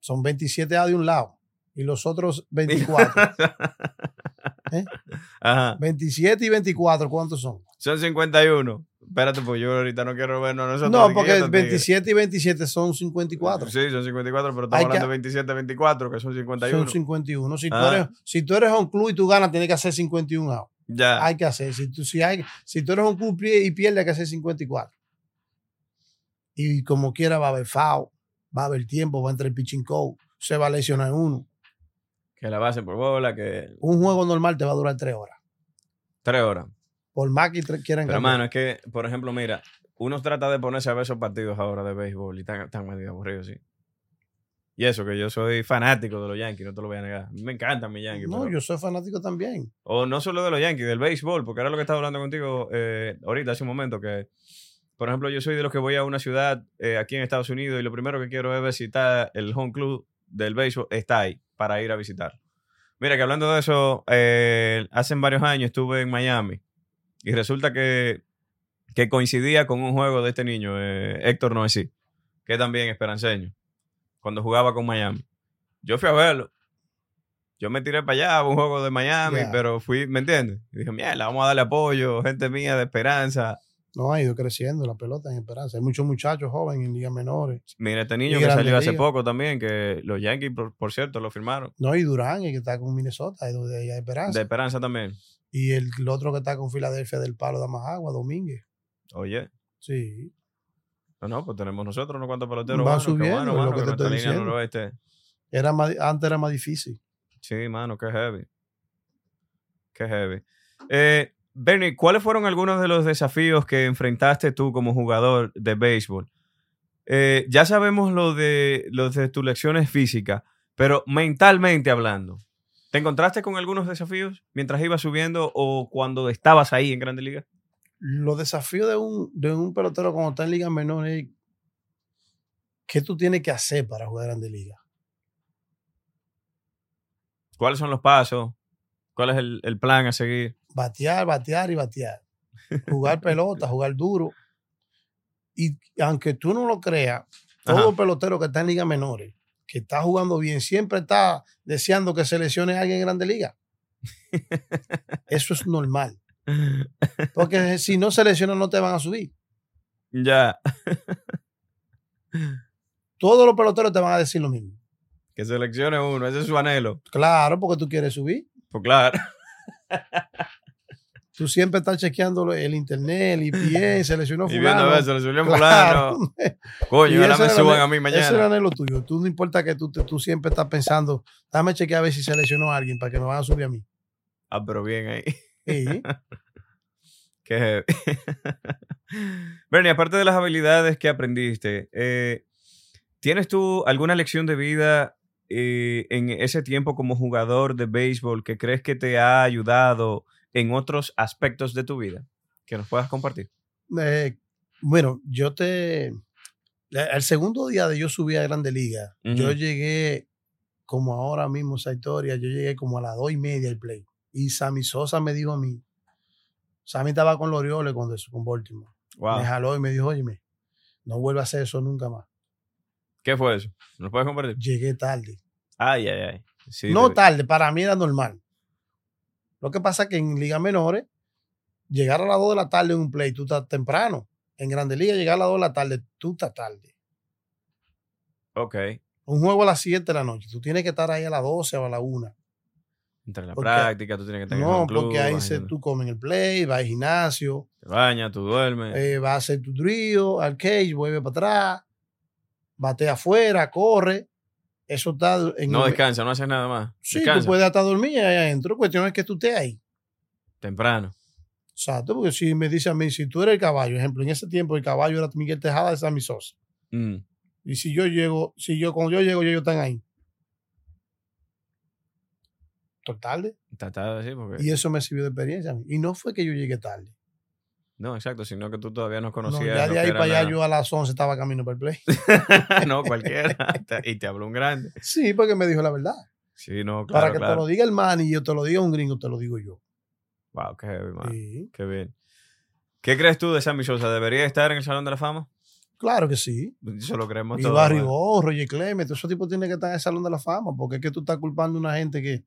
Son 27 outs de un lado. Y los otros 24. ¿Eh? Ajá. 27 y 24, ¿cuántos son? Son 51. Espérate, pues yo ahorita no quiero vernos a nosotros. No, porque 500 tigres. 27 y 27 son 54. Sí, son 54, pero Hay estamos que- hablando de 27, 24, que son 51. Son 51. Si, tú Ah. eres, si tú eres un club y tú ganas, tienes que hacer 51 outs. Ya. Hay que hacer. Si tú, si hay, si tú eres un club y pierdes, hay que hacer 54. Y como quiera va a haber foul, va a haber tiempo, va a entrar el pitching coach, se va a lesionar uno. Que la base por bola, que Un juego normal te va a durar tres horas. tres horas. Por más que quieran Pero, cambiar. hermano, es que, por ejemplo, mira, uno trata de ponerse a ver esos partidos ahora de béisbol y están, están medio aburridos, sí. Y eso, que yo soy fanático de los Yankees, no te lo voy a negar. A mí Me encantan mis Yankees. No, pero- yo soy fanático también. O no solo de los Yankees, del béisbol, porque era lo que estaba hablando contigo eh, ahorita, hace un momento, que por ejemplo, yo soy de los que voy a una ciudad eh, aquí en Estados Unidos y lo primero que quiero es está el home club del béisbol, está ahí para ir a visitar. Mira, que hablando de eso, eh, hace varios años estuve en Miami y resulta que, que coincidía con un juego de este niño, eh, Héctor Noesí, que también esperanceño, cuando jugaba con Miami. Yo fui a verlo. Yo me tiré para allá a un juego de Miami, pero fui, ¿me entiendes? Y dije, mierda, vamos a darle apoyo, gente mía de esperanza. No ha ido creciendo la pelota en Esperanza. Hay muchos muchachos jóvenes en ligas menores. Mira, este niño Y que salió hace poco también, que los Yankees, por, por cierto, lo firmaron. No, y Durán, el que está con Minnesota, de Esperanza. De Esperanza también. Y el, el otro que está con Filadelfia del Palo de Amajagua, Domínguez. Oye, Sí. no, no, pues tenemos nosotros unos cuantos peloteros. Va qué subiendo, es lo mano, que que te estoy diciendo. noroeste. Era más, antes era más difícil. Sí, mano, qué heavy. Qué heavy. Eh, Bernie, ¿cuáles fueron algunos de los desafíos que enfrentaste tú como jugador de béisbol? Eh, ya sabemos lo de, lo de tus lecciones físicas, pero mentalmente hablando, ¿te encontraste con algunos desafíos mientras ibas subiendo o cuando estabas ahí en Grande Liga? Los desafíos de un, de un pelotero cuando está en ligas menores es ¿qué tú tienes que hacer para jugar Grande Liga? ¿Cuáles son los pasos? ¿Cuál es el, el plan a seguir? Batear, batear y batear. Jugar pelota, jugar duro. Y aunque tú no lo creas, todo Ajá. pelotero que está en ligas menores, que está jugando bien, siempre está deseando que seleccione a alguien en Grande Liga. Eso es normal. Porque si no seleccionan, no te van a subir. ya, Todos los peloteros te van a decir lo mismo. que seleccione uno, ese es su anhelo. Claro, porque tú quieres subir. Pues claro. Tú siempre estás chequeando el internet, el IPN, seleccionó Y viendo fulano. a ver, seleccionó Claro. fulano. Coño, Y ahora me suban a mí Ese era el mañana. anhelo tuyo. Tú no importa que tú, te- tú siempre estás pensando, dame chequear a ver si seleccionó a alguien para que me van a subir a mí. Ah, pero bien ahí. Sí. Qué. Bernie, aparte de las habilidades que aprendiste, eh, ¿tienes tú alguna lección de vida eh, en ese tiempo como jugador de béisbol que crees que te ha ayudado en otros aspectos de tu vida? Que nos puedas compartir. Eh, bueno, yo te. El segundo día de yo subí a Grande Liga, yo llegué como ahora mismo esa historia, yo llegué como a las dos y media al play. Y Sammy Sosa me dijo a mí, Sammy estaba con los Orioles cuando eso, con Baltimore. Wow. Me jaló y me dijo, oye, no vuelva a hacer eso nunca más. ¿Qué fue eso? ¿Nos puedes compartir? Llegué tarde. Ay, ay, ay. Sí, no te- tarde, para mí era normal. Lo que pasa es que en ligas menores, llegar a las 2 de la tarde en un play, tú estás temprano. En Grande Liga, llegar a las 2 de la tarde, tú estás tarde. Ok. Un juego a las 7 de la noche, tú tienes que estar ahí a las 12 o a la 1. Entre la Porque- práctica, tú tienes que estar en No, el club, porque ahí se, tú comes en el play, vas al gimnasio, Te bañas, tú duermes. eh, vas a hacer tu drill, al cage, vuelve para atrás, bate afuera, corre. Eso está en no descansa, no haces nada más. Sí, descansa. tú puedes hasta dormir ahí adentro. Cuestión es que tú estés ahí. Temprano. Exacto, porque si me dice a mí, si tú eres el caballo, ejemplo, en ese tiempo el caballo era Miguel Tejada de Sammy Sosa. Mm. Y si yo llego, si yo, cuando yo llego, ellos están ahí. Estoy tarde. Está tarde, sí, porque... Y eso me sirvió de experiencia a mí. Y no fue que yo llegué tarde. No, exacto, sino que tú todavía no No, conocías. ya lo de ahí para allá yo a las 11 estaba camino para el play. no, cualquiera. Te- y te habló un grande. Sí, porque me dijo la verdad. Sí, no, claro, para que te claro. lo diga el man y yo te lo diga un gringo, te lo digo yo. Wow, qué heavy, man. Sí, Qué bien. ¿Qué crees tú de Sammy Sosa? ¿Debería estar en el Salón de la Fama? claro que sí. Eso lo creemos Y todos. Barry man. Bonds, Roger Clemens, esos tipos tienen que estar en el Salón de la Fama, porque es que tú estás culpando a una gente que,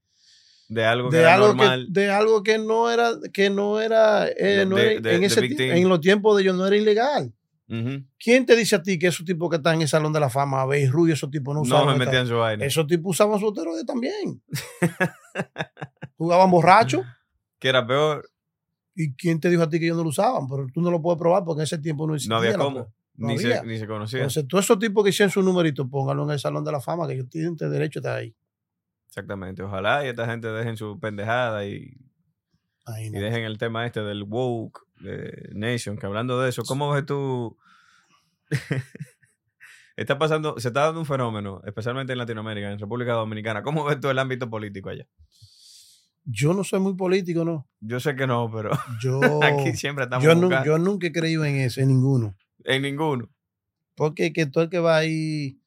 De algo que de era algo que, de algo que no era que no era, eh, no de- era- de- en ese en los tiempos de ellos no era ilegal. ¿quién te dice a ti que esos tipos que están en el salón de la fama Abel Ruiz esos tipos no No usaban me esta- metían su vaina. esos tipos usaban su esteroide también jugaban borrachos Que era peor. y quién te dijo a ti que ellos no lo usaban pero tú no lo puedes probar porque en ese tiempo no existía No había cómo. No ni, se, ni se conocía. entonces todos esos tipos que hicieron su numerito pónganlo en el salón de la fama que ellos tienen derecho a estar ahí Exactamente. Ojalá y esta gente dejen su pendejada y, dejen el tema este del woke de Nation. Que hablando de eso, ¿cómo ves tú? está pasando, se está dando un fenómeno, especialmente en Latinoamérica, en República Dominicana. ¿Cómo ves tú el ámbito político allá? Yo no soy muy político, ¿no? Yo sé que no, pero Yo, aquí siempre estamos yo, yo nunca he creído en eso, en ninguno. en ninguno. Porque que todo el que va ahí eh,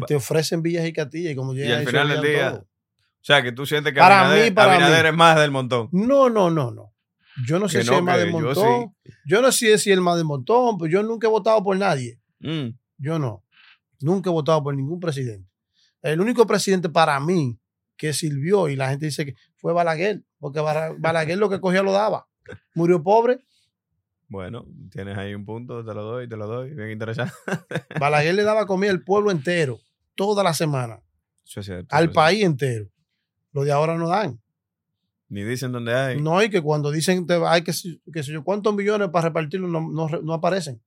te ofrecen villas y castillas y como Y llega al ahí se final del día, todo. O sea, que tú sientes que Para Abinader, mí, para Abinader mí. es más del montón. No, no, no, no. Yo no sé Que si no, es más del yo montón. Yo, no sé si es el más del montón, pero yo nunca he votado por nadie. Mm. Yo no. Nunca he votado por ningún presidente. El único presidente para mí que sirvió y la gente dice que fue Balaguer, porque Balaguer lo que cogía lo daba. Murió pobre. Bueno, tienes ahí un punto, te lo doy, te lo doy. Bien interesante. Balaguer le daba comida al pueblo entero, toda la semana, Eso es cierto. al eso es país entero. Lo de ahora no dan. Ni dicen dónde hay. No hay que cuando dicen te hay que, que sé yo cuántos millones para repartirlo no, no, no aparecen.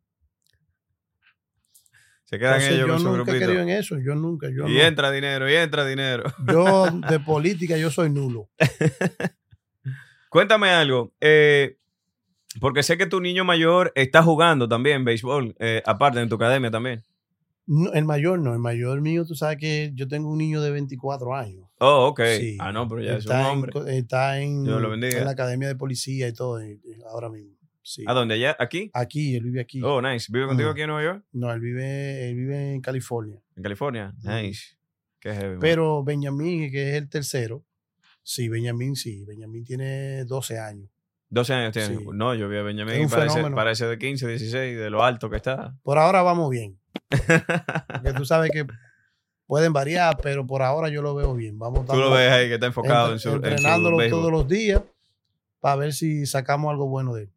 Se quedan Entonces, ellos yo con su nunca he creído en eso. Yo nunca. Yo, Y no. entra dinero, y entra dinero. yo de política yo soy nulo. Cuéntame algo. eh, porque sé que tu niño mayor está jugando también béisbol, eh, aparte en tu academia también. No, el mayor no, el mayor mío, tú sabes que yo tengo un niño de 24 años. Oh, ok. Sí. Ah, no, pero ya es un en hombre. está en, lo en la academia de policía y todo y- y ahora mismo. Sí. ¿A dónde? ¿Allá? ¿Aquí? Aquí, él vive aquí. Oh, nice. ¿Vive contigo aquí en Nueva York? No, él vive, él vive en California. ¿En California? Nice. Qué heavy. man. Pero Benjamín, que es el tercero, sí, Benjamín sí. Benjamín tiene 12 años. 12 años tiene. Sí. No, yo vi a Benjamín parece, parece de 15, 16, de lo alto que está. Por ahora vamos bien. Porque tú sabes que pueden variar, pero por ahora yo lo veo bien. Vamos Tú lo ves ahí que está enfocado en su, en su entrenándolo todos los días para ver si sacamos algo bueno de él.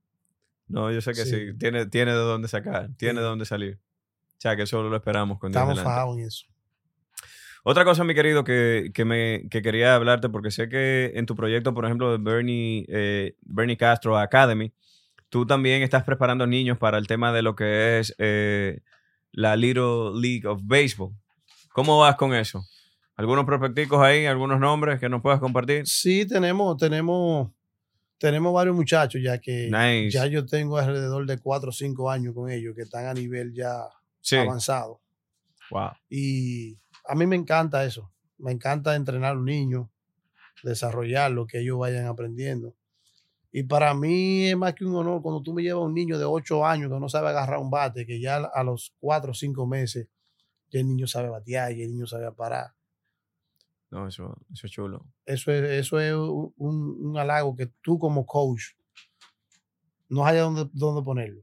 No, yo sé que sí. Sí. Tiene, tiene de dónde sacar, tiene Sí. de dónde salir. O sea, que solo lo esperamos con Estamos fajados en eso. Otra cosa, mi querido, que, que me, que quería hablarte, porque sé que en tu proyecto, por ejemplo, de Bernie, eh, Bernie Castro Academy, tú también estás preparando niños para el tema de lo que es eh, la Little League of Baseball. ¿Cómo vas con eso? ¿Algunos prospecticos ahí, algunos nombres que nos puedas compartir? Sí, tenemos, tenemos, tenemos varios muchachos ya que Nice. ya yo tengo alrededor de 4 o 5 años con ellos que están a nivel ya Sí. avanzado. Wow. Y a mí me encanta eso. Me encanta entrenar a los niños, desarrollar lo que ellos vayan aprendiendo. Y para mí es más que un honor cuando tú me llevas a un niño de 8 años que no sabe agarrar un bate, que ya a los 4 o 5 meses ya el niño sabe batear y el niño sabe parar. No, eso, eso es chulo. Eso es, eso es un, un halago que tú como coach no hayas dónde, dónde ponerlo.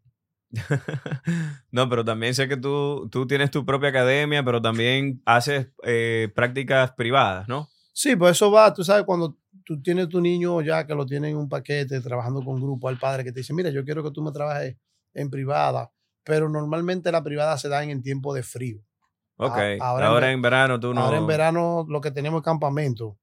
no, pero también sé que tú, tú tienes tu propia academia, pero también haces eh, prácticas privadas, ¿no? Sí, pues eso va, tú sabes, cuando tú tienes tu niño ya que lo tiene en un paquete, trabajando con grupo, al padre que te dice, mira, yo quiero que tú me trabajes en privada, pero normalmente la privada se dan en tiempo de frío. Ok. A- ahora, ahora en en, verano tú no. Ahora en verano lo que tenemos es campamento.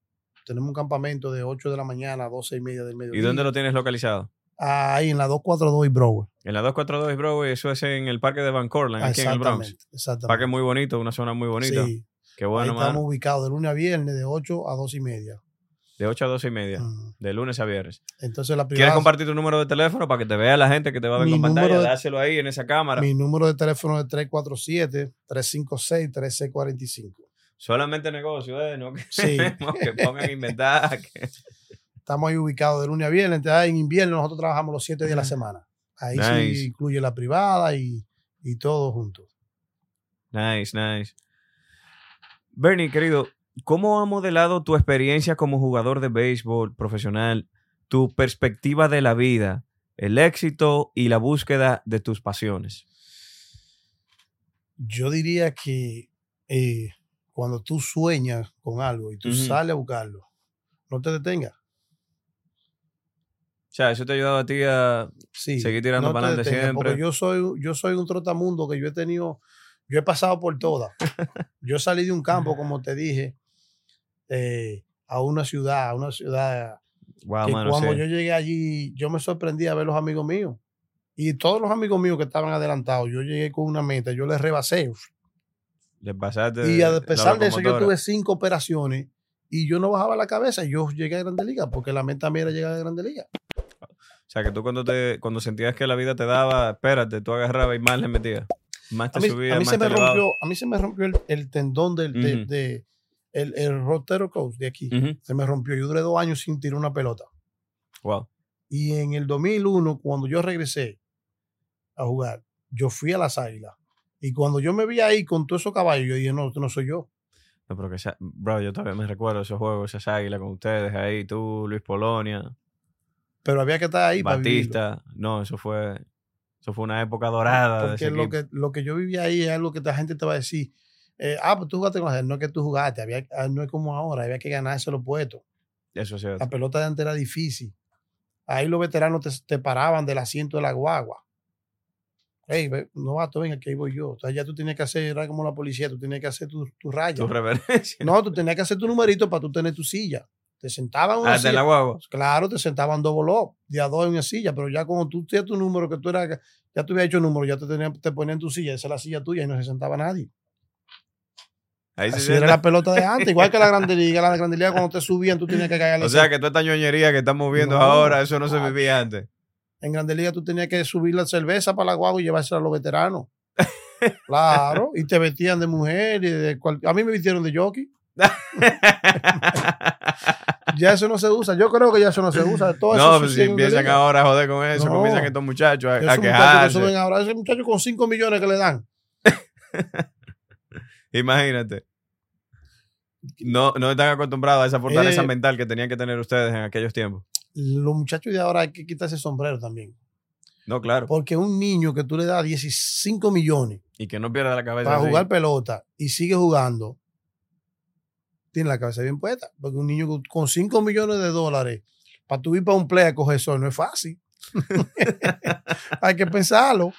Tenemos un campamento de 8 de la mañana a 12 y media del mediodía. ¿Y dónde lo tienes localizado? Ahí en la 242 y Broadway. En la 242 Broadway, eso es en el parque de Van Cortlandt, aquí en el Bronx. Exactamente. Parque muy bonito, una zona muy bonita. Sí, Qué bueno, ahí mano. estamos ubicados de lunes a viernes de 8 a 2 y media. De 8 a 12 y media, Mm. de lunes a viernes. Entonces la ¿Quieres compartir tu número de teléfono para que te vea la gente que te va a ver con pantalla? de- Dáselo ahí en esa cámara. mi número de teléfono es 347-356-3645. Solamente negocio, ¿eh? No que, Sí. que pongan inventar. que- Estamos ahí ubicados de lunes a viernes. Entonces, ahí en invierno nosotros trabajamos los 7 días de la semana. Ahí Nice. sí incluye la privada y, y todo junto. Nice, nice. Bernie, querido, ¿cómo ha modelado tu experiencia como jugador de béisbol profesional, tu perspectiva de la vida, el éxito y la búsqueda de tus pasiones? Yo diría que eh, cuando tú sueñas con algo y tú sales a buscarlo, no te detengas. O sea, eso te ha ayudado a ti a... Sí, Seguir tirando no para adelante siempre. Porque yo soy, yo soy un trotamundo que yo he tenido, yo he pasado por todas. yo salí de un campo, como te dije, eh, a una ciudad, a una ciudad Wow, que mano, cuando sí. yo llegué allí, yo me sorprendí a ver los amigos míos. Y todos los amigos míos que estaban adelantados, yo llegué con una meta, yo les rebasé. Le pasaste Y a pesar de eso, yo tuve cinco operaciones y yo no bajaba la cabeza. Yo llegué a Grande Liga porque la meta mía era llegar a Grande Liga. O sea, que tú cuando, te, cuando sentías que la vida te daba, espérate, tú agarrabas y más le metías. Más te A mí, subías, a mí más se te me rompió, a mí se me rompió el, el tendón del, de, Ujú. de- el, el rotero coach de aquí Ujú. se me rompió. Yo duré dos años sin tirar una pelota. Wow. Y en el 2001, cuando yo regresé a jugar, yo fui a las águilas. Y cuando yo me vi ahí con todos esos caballos, yo dije, no, esto no soy yo. No, pero que esa- bro, yo todavía me recuerdo esos juegos, esas águilas con ustedes ahí, tú, Luis Polonia, Pero había que estar ahí para. Batista. No, eso fue, eso fue una época dorada Porque lo equipo. que, lo que yo viví ahí es algo que la gente te va a decir. eh, ah, pues tú jugaste con la gente. No es que tú jugaste, había, ah, no es como ahora, había que ganarse los puestos. Eso es cierto. La pelota de antes era difícil. Ahí los veteranos te, te paraban del asiento de la guagua. Hey, ve- novato, venga, que ahí voy yo. Entonces ya tú tenías que hacer, era como la policía, tú tenías que hacer tu, tu raya. Tu reverencia. No, tú tenías que hacer tu numerito para tú tener tu silla. Te sentaban en una Ah, silla. la guagua. Claro, te sentaban dos bolos, de a dos en una silla, pero ya cuando tú tenías tu número, que tú eras, ya tú habías hecho número, ya te, tenían, te ponían tu silla, esa es la silla tuya y no se sentaba nadie. Ahí se Así sienta- era la pelota de antes, igual que la Grande Liga. La Grande Liga cuando te subían, tú tenías que caerle. O sea, que toda esta ñoñería que estamos viendo No, ahora, eso no se vivía antes. en Grande Liga tú tenías que subir la cerveza para la guagua y llevársela a los veteranos. Claro, y te vestían de mujer y de cual- a mí me vistieron de jockey. Ya eso no se usa. Yo creo que ya eso no se usa. Todo eso no, se pues si empiezan ahora a joder con eso, No. comienzan estos muchachos a, a muchachos que quejarse. suben ahora, ese muchacho con 5 millones que le dan. Imagínate. No, no están acostumbrados a esa fortaleza Eh, mental que tenían que tener ustedes en aquellos tiempos. Los muchachos de ahora hay que quitarse el sombrero también. No, claro. Porque un niño que tú le das 15 millones Y que no pierda la cabeza. para así. jugar pelota y sigue jugando, tiene la cabeza bien puesta. Porque un niño con- con 5 millones de dólares para tú ir para un play a coger sol no es fácil. hay que pensarlo. O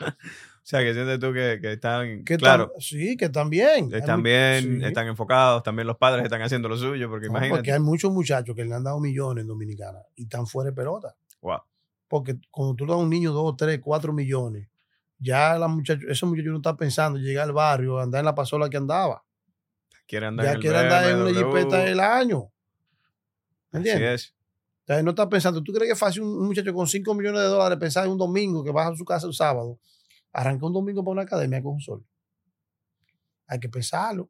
sea, que sientes tú que, que están, Que claro, sí, que también. Hay están bien, sí. están enfocados, también los padres están haciendo lo suyo, porque No, imagínate. porque hay muchos muchachos que le han dado millones en Dominicana y están fuera de pelota. Wow. Porque cuando tú le das a un niño 2, 3, 4 millones, ya la muchacho, ese muchacho no está pensando en llegar al barrio, andar en la pasola que andaba. Quiere andar Ya en quiere andar en una jipeta del año. ¿Me Así entiendes? es. No está pensando, ¿tú crees que es fácil un, muchacho con 5 millones de dólares pensar en un domingo que vas a su casa el sábado? Arranca un domingo para una academia con un sol. Hay que pensarlo.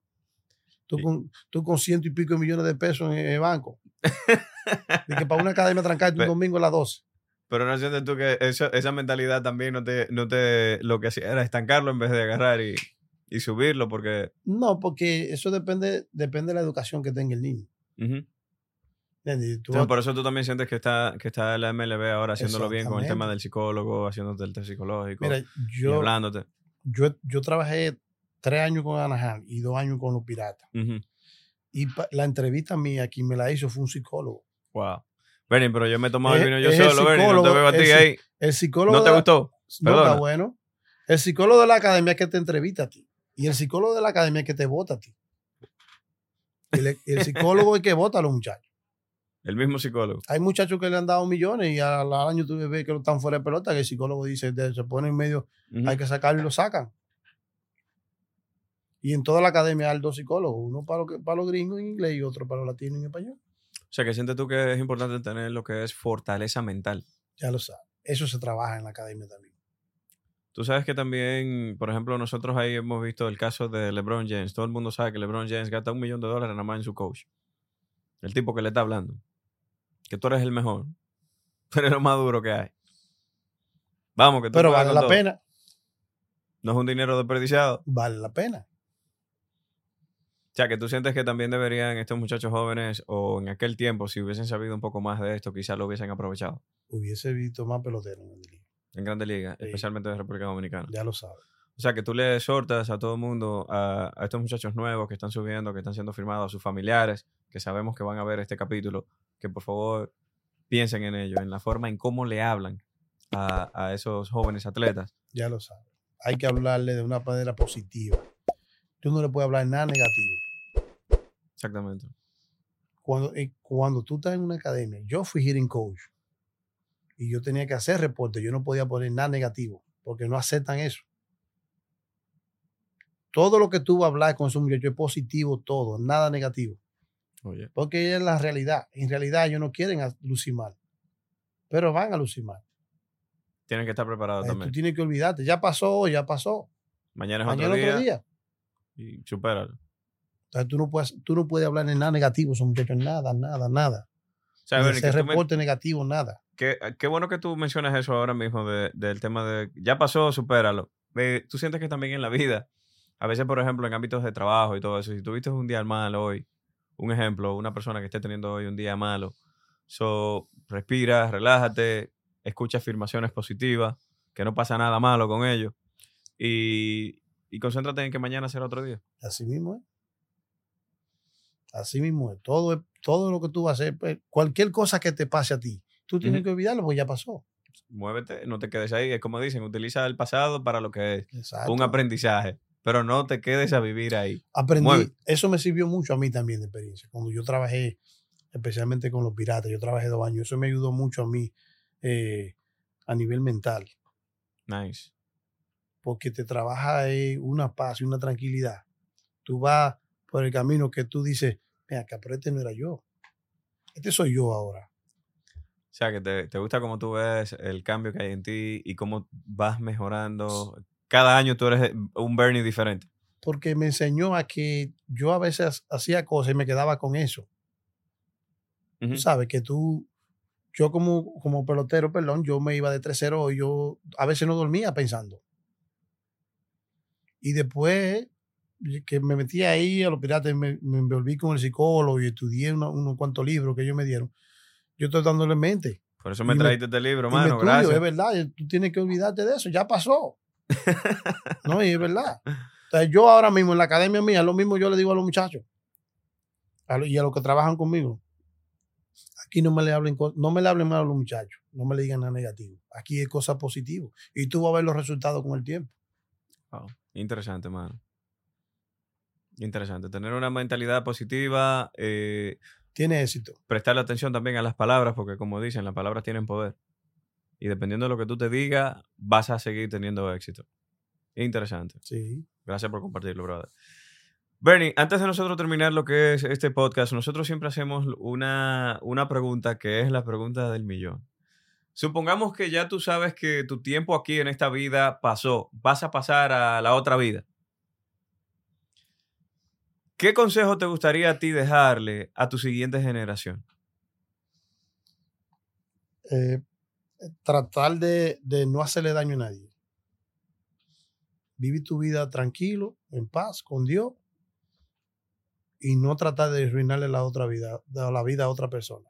Tú Sí. con, tú con ciento y pico de millones de pesos en el banco. y que para una academia trancarte un domingo a las 12. Pero no sientes tú que eso- esa mentalidad también no te, no te, lo que hacía era estancarlo en vez de agarrar y, y subirlo, porque No, porque eso depende, depende de la educación que tenga el niño. ¿Entiendes? Tú- Entonces, por eso tú también sientes que está, que está la MLB ahora haciéndolo bien con el tema del psicólogo, haciéndote el test psicológico mira, y yo, hablándote. yo, yo trabajé tres años con Anaheim y dos años con los Piratas. Ujú. Y la entrevista mía, quien me la hizo fue un psicólogo. Wow. Bernie, pero yo me he tomado el vino yo solo, Bernie, no te veo a ti el- ahí. El psicólogo. ¿No te la- gustó? No, Perdona. está bueno. El psicólogo de la academia es que te entrevista a ti. Y el psicólogo de la academia es que te vota a ti. El, psicólogo es que vota a los muchachos. El mismo psicólogo. Hay muchachos que le han dado millones y al, al año tú ves que están fuera de pelota, que el psicólogo dice, se pone en medio, hay que sacarlo y lo sacan. Y en toda la academia hay dos psicólogos, uno para, lo para los gringos en inglés y otro para los latinos en español. O sea, que sientes tú que es importante tener lo que es fortaleza mental. Ya lo sabes. Eso se trabaja en la academia también. Tú sabes que también, por ejemplo, nosotros ahí hemos visto el caso de LeBron James. Todo el mundo sabe que LeBron James gasta un millón de dólares nada más en su coach. El tipo que le está hablando. Que tú eres el mejor. Tú eres lo más duro que hay. Vamos, que tú Pero vale la todo. pena, No es un dinero desperdiciado. vale la pena. O sea, que tú sientes que también deberían estos muchachos jóvenes o en aquel tiempo, si hubiesen sabido un poco más de esto, quizás lo hubiesen aprovechado Hubiese visto más peloteros en el. En Grandes Ligas, Sí. especialmente de República Dominicana. Ya lo sabes. O sea, que tú le exhortas a todo el mundo, a, a estos muchachos nuevos que están subiendo, que están siendo firmados, a sus familiares, que sabemos que van a ver este capítulo, que por favor piensen en ello, en la forma en cómo le hablan a, a esos jóvenes atletas. Ya lo sabes. Hay que hablarle de una manera positiva. Tú no le puedes hablar nada negativo. Exactamente. Cuando, eh, cuando tú estás en una academia, yo fui hitting coach y yo tenía que hacer reportes. Yo no podía poner nada negativo porque no aceptan eso. Todo lo que tú vas a hablar con esos muchachos es positivo, todo, nada negativo. Oye, Porque es la realidad. En realidad ellos no quieren lucir mal, pero van a lucir mal. tienen que estar preparados Eh, Tú también. tienes que olvidarte. Ya pasó, ya pasó. Mañana es Mañana otro día, otro día. y supéralo. Entonces tú no puedes, tú no puedes hablar en nada negativo, esos muchachos, nada, nada, nada. O sea, tú me- reporte negativo, nada. Qué, qué bueno que tú mencionas eso ahora mismo de- del tema de ya pasó, supéralo. Eh, tú sientes que también en la vida, a veces, por ejemplo, en ámbitos de trabajo y todo eso, si tuviste un día malo hoy, un ejemplo, una persona que esté teniendo hoy un día malo, so, respira, relájate, escucha afirmaciones positivas, que no pasa nada malo con ello y, y concéntrate en que mañana será otro día. Así mismo es. Así mismo es. Todo, todo lo que tú vas a hacer, pues, cualquier cosa que te pase a ti, tú tienes que olvidarlo porque ya pasó. Muévete, no te quedes ahí. Es como dicen, utiliza el pasado para lo que es, Exacto. un aprendizaje, pero no te quedes a vivir ahí. Aprendí, eso me sirvió mucho a mí también de experiencia. Cuando yo trabajé, especialmente con los piratas, yo trabajé dos años, eso me ayudó mucho a mí eh, a nivel mental, Nice. porque te trabaja eh, una paz y una tranquilidad. Tú vas por el camino que tú dices, mira, acá, pero este no era yo. Este soy yo ahora. O sea, que te, te gusta cómo tú ves el cambio que hay en ti y cómo vas mejorando. Cada año tú eres un Bernie diferente. Porque me enseñó a que yo a veces hacía cosas y me quedaba con eso. Ujú. Tú sabes que tú, yo como, como pelotero, perdón, yo me iba de 3-0 y yo a veces no dormía pensando. Y después que me metí ahí a los piratas, me, me envolví con el psicólogo y estudié uno- unos cuantos libros que ellos me dieron. Yo estoy dándole mente. Por eso me Y me- este libro, mano. estudio, Gracias. es verdad, y tú tienes que olvidarte de eso, ya pasó. no, y es verdad. Entonces, yo ahora mismo en la academia mía, lo mismo yo le digo a los muchachos a lo- y a los que trabajan conmigo. Aquí no me le hablen, no me le hablen mal a los muchachos, no me le digan nada negativo. Aquí es cosa positiva. Y tú vas a ver los resultados con el tiempo. Wow. Interesante, mano. Interesante. Tener una mentalidad positiva, eh, Tiene éxito. prestarle atención también a las palabras, porque como dicen, las palabras tienen poder. Y dependiendo de lo que tú te digas, vas a seguir teniendo éxito. Interesante. Sí. Gracias por compartirlo, brother. Bernie, antes de nosotros terminar lo que es este podcast, nosotros siempre hacemos una, una pregunta que es la pregunta del millón. Supongamos que ya tú sabes que tu tiempo aquí en esta vida pasó, vas a pasar a la otra vida. ¿Qué consejo te gustaría a ti dejarle a tu siguiente generación? Eh, tratar de, de no hacerle daño a nadie. Vivir tu vida tranquilo, en paz, con Dios. Y no tratar de arruinarle la otra vida, la vida a otra persona.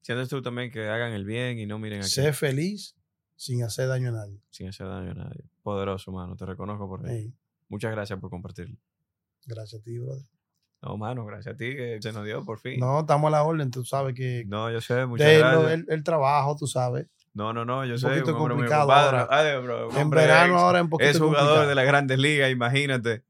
Sientes tú también que hagan el bien y no miren aquí Sé feliz sin hacer daño a nadie. sin hacer daño a nadie. Poderoso, mano. Te reconozco por. Ey, Muchas gracias por compartirlo. Gracias a ti, brother. No, mano, gracias a ti que se nos dio por fin. No, estamos a la orden, tú sabes que No, yo sé, muchas de gracias. el, el trabajo, tú sabes. No, no, no, yo un sé. poquito un hombre complicado ahora. Ay, bro, un En verano ex- ahora es un poquito Es jugador complicado. de las grandes ligas, imagínate.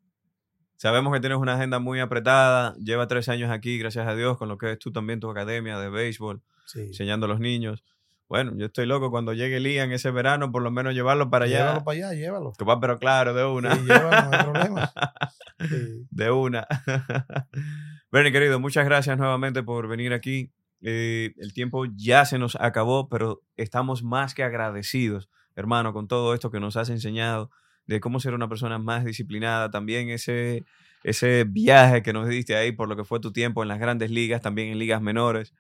Sabemos que tienes una agenda muy apretada. Lleva tres años aquí, gracias a Dios, con lo que es tú también tu academia de béisbol, Sí. enseñando a los niños. Bueno, yo estoy loco cuando llegue Lian ese verano, por lo menos llevarlo para allá. Llévalo para allá, llévalo. Pero claro, de una. Sí, llévalo, no hay problema. Sí. De una. Bernie, querido, muchas gracias nuevamente por venir aquí. Eh, el tiempo ya se nos acabó, pero estamos más que agradecidos, hermano, con todo esto que nos has enseñado, de cómo ser una persona más disciplinada. También ese, ese viaje que nos diste ahí por lo que fue tu tiempo en las grandes ligas, también en ligas menores.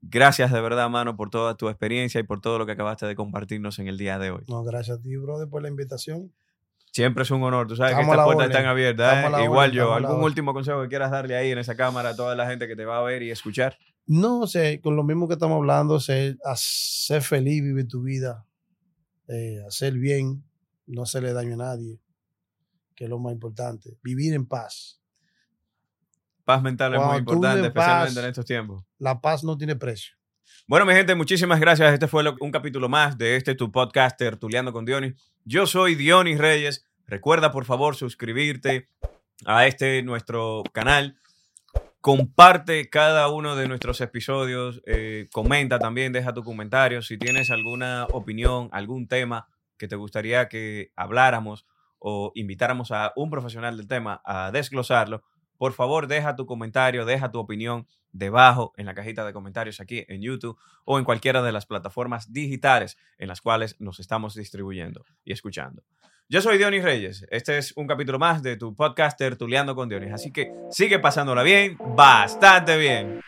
Gracias de verdad, mano, por toda tu experiencia y por todo lo que acabaste de compartirnos en el día de hoy. No, gracias a ti, brother, por la invitación. Siempre es un honor. Tú sabes Estamos que estas puertas están abiertas. ¿eh? Igual yo. ¿Algún último consejo que quieras darle ahí en esa cámara a toda la gente que te va a ver y escuchar? No, sé, con lo mismo que estamos hablando, ser, ser feliz, vivir tu vida, eh, hacer bien, no hacerle daño a nadie, que es lo más importante. Vivir en paz. Paz mental es muy importante, especialmente paz- en estos tiempos. La paz no tiene precio. Bueno, mi gente, muchísimas gracias. Este fue un capítulo más de este tu podcast Tertuleando con Dionis. Yo soy Dionis Reyes. Recuerda, por favor, suscribirte a este nuestro canal. Comparte cada uno de nuestros episodios. eh, comenta también, deja tu comentario. Si tienes alguna opinión, algún tema que te gustaría que habláramos o invitáramos a un profesional del tema a desglosarlo, por favor deja tu comentario, deja tu opinión debajo en la cajita de comentarios aquí en YouTube o en cualquiera de las plataformas digitales en las cuales nos estamos distribuyendo y escuchando. Yo soy Dionis Reyes. Este es un capítulo más de tu podcast Tertuleando con Dionis. Así que sigue pasándola bien, bastante bien.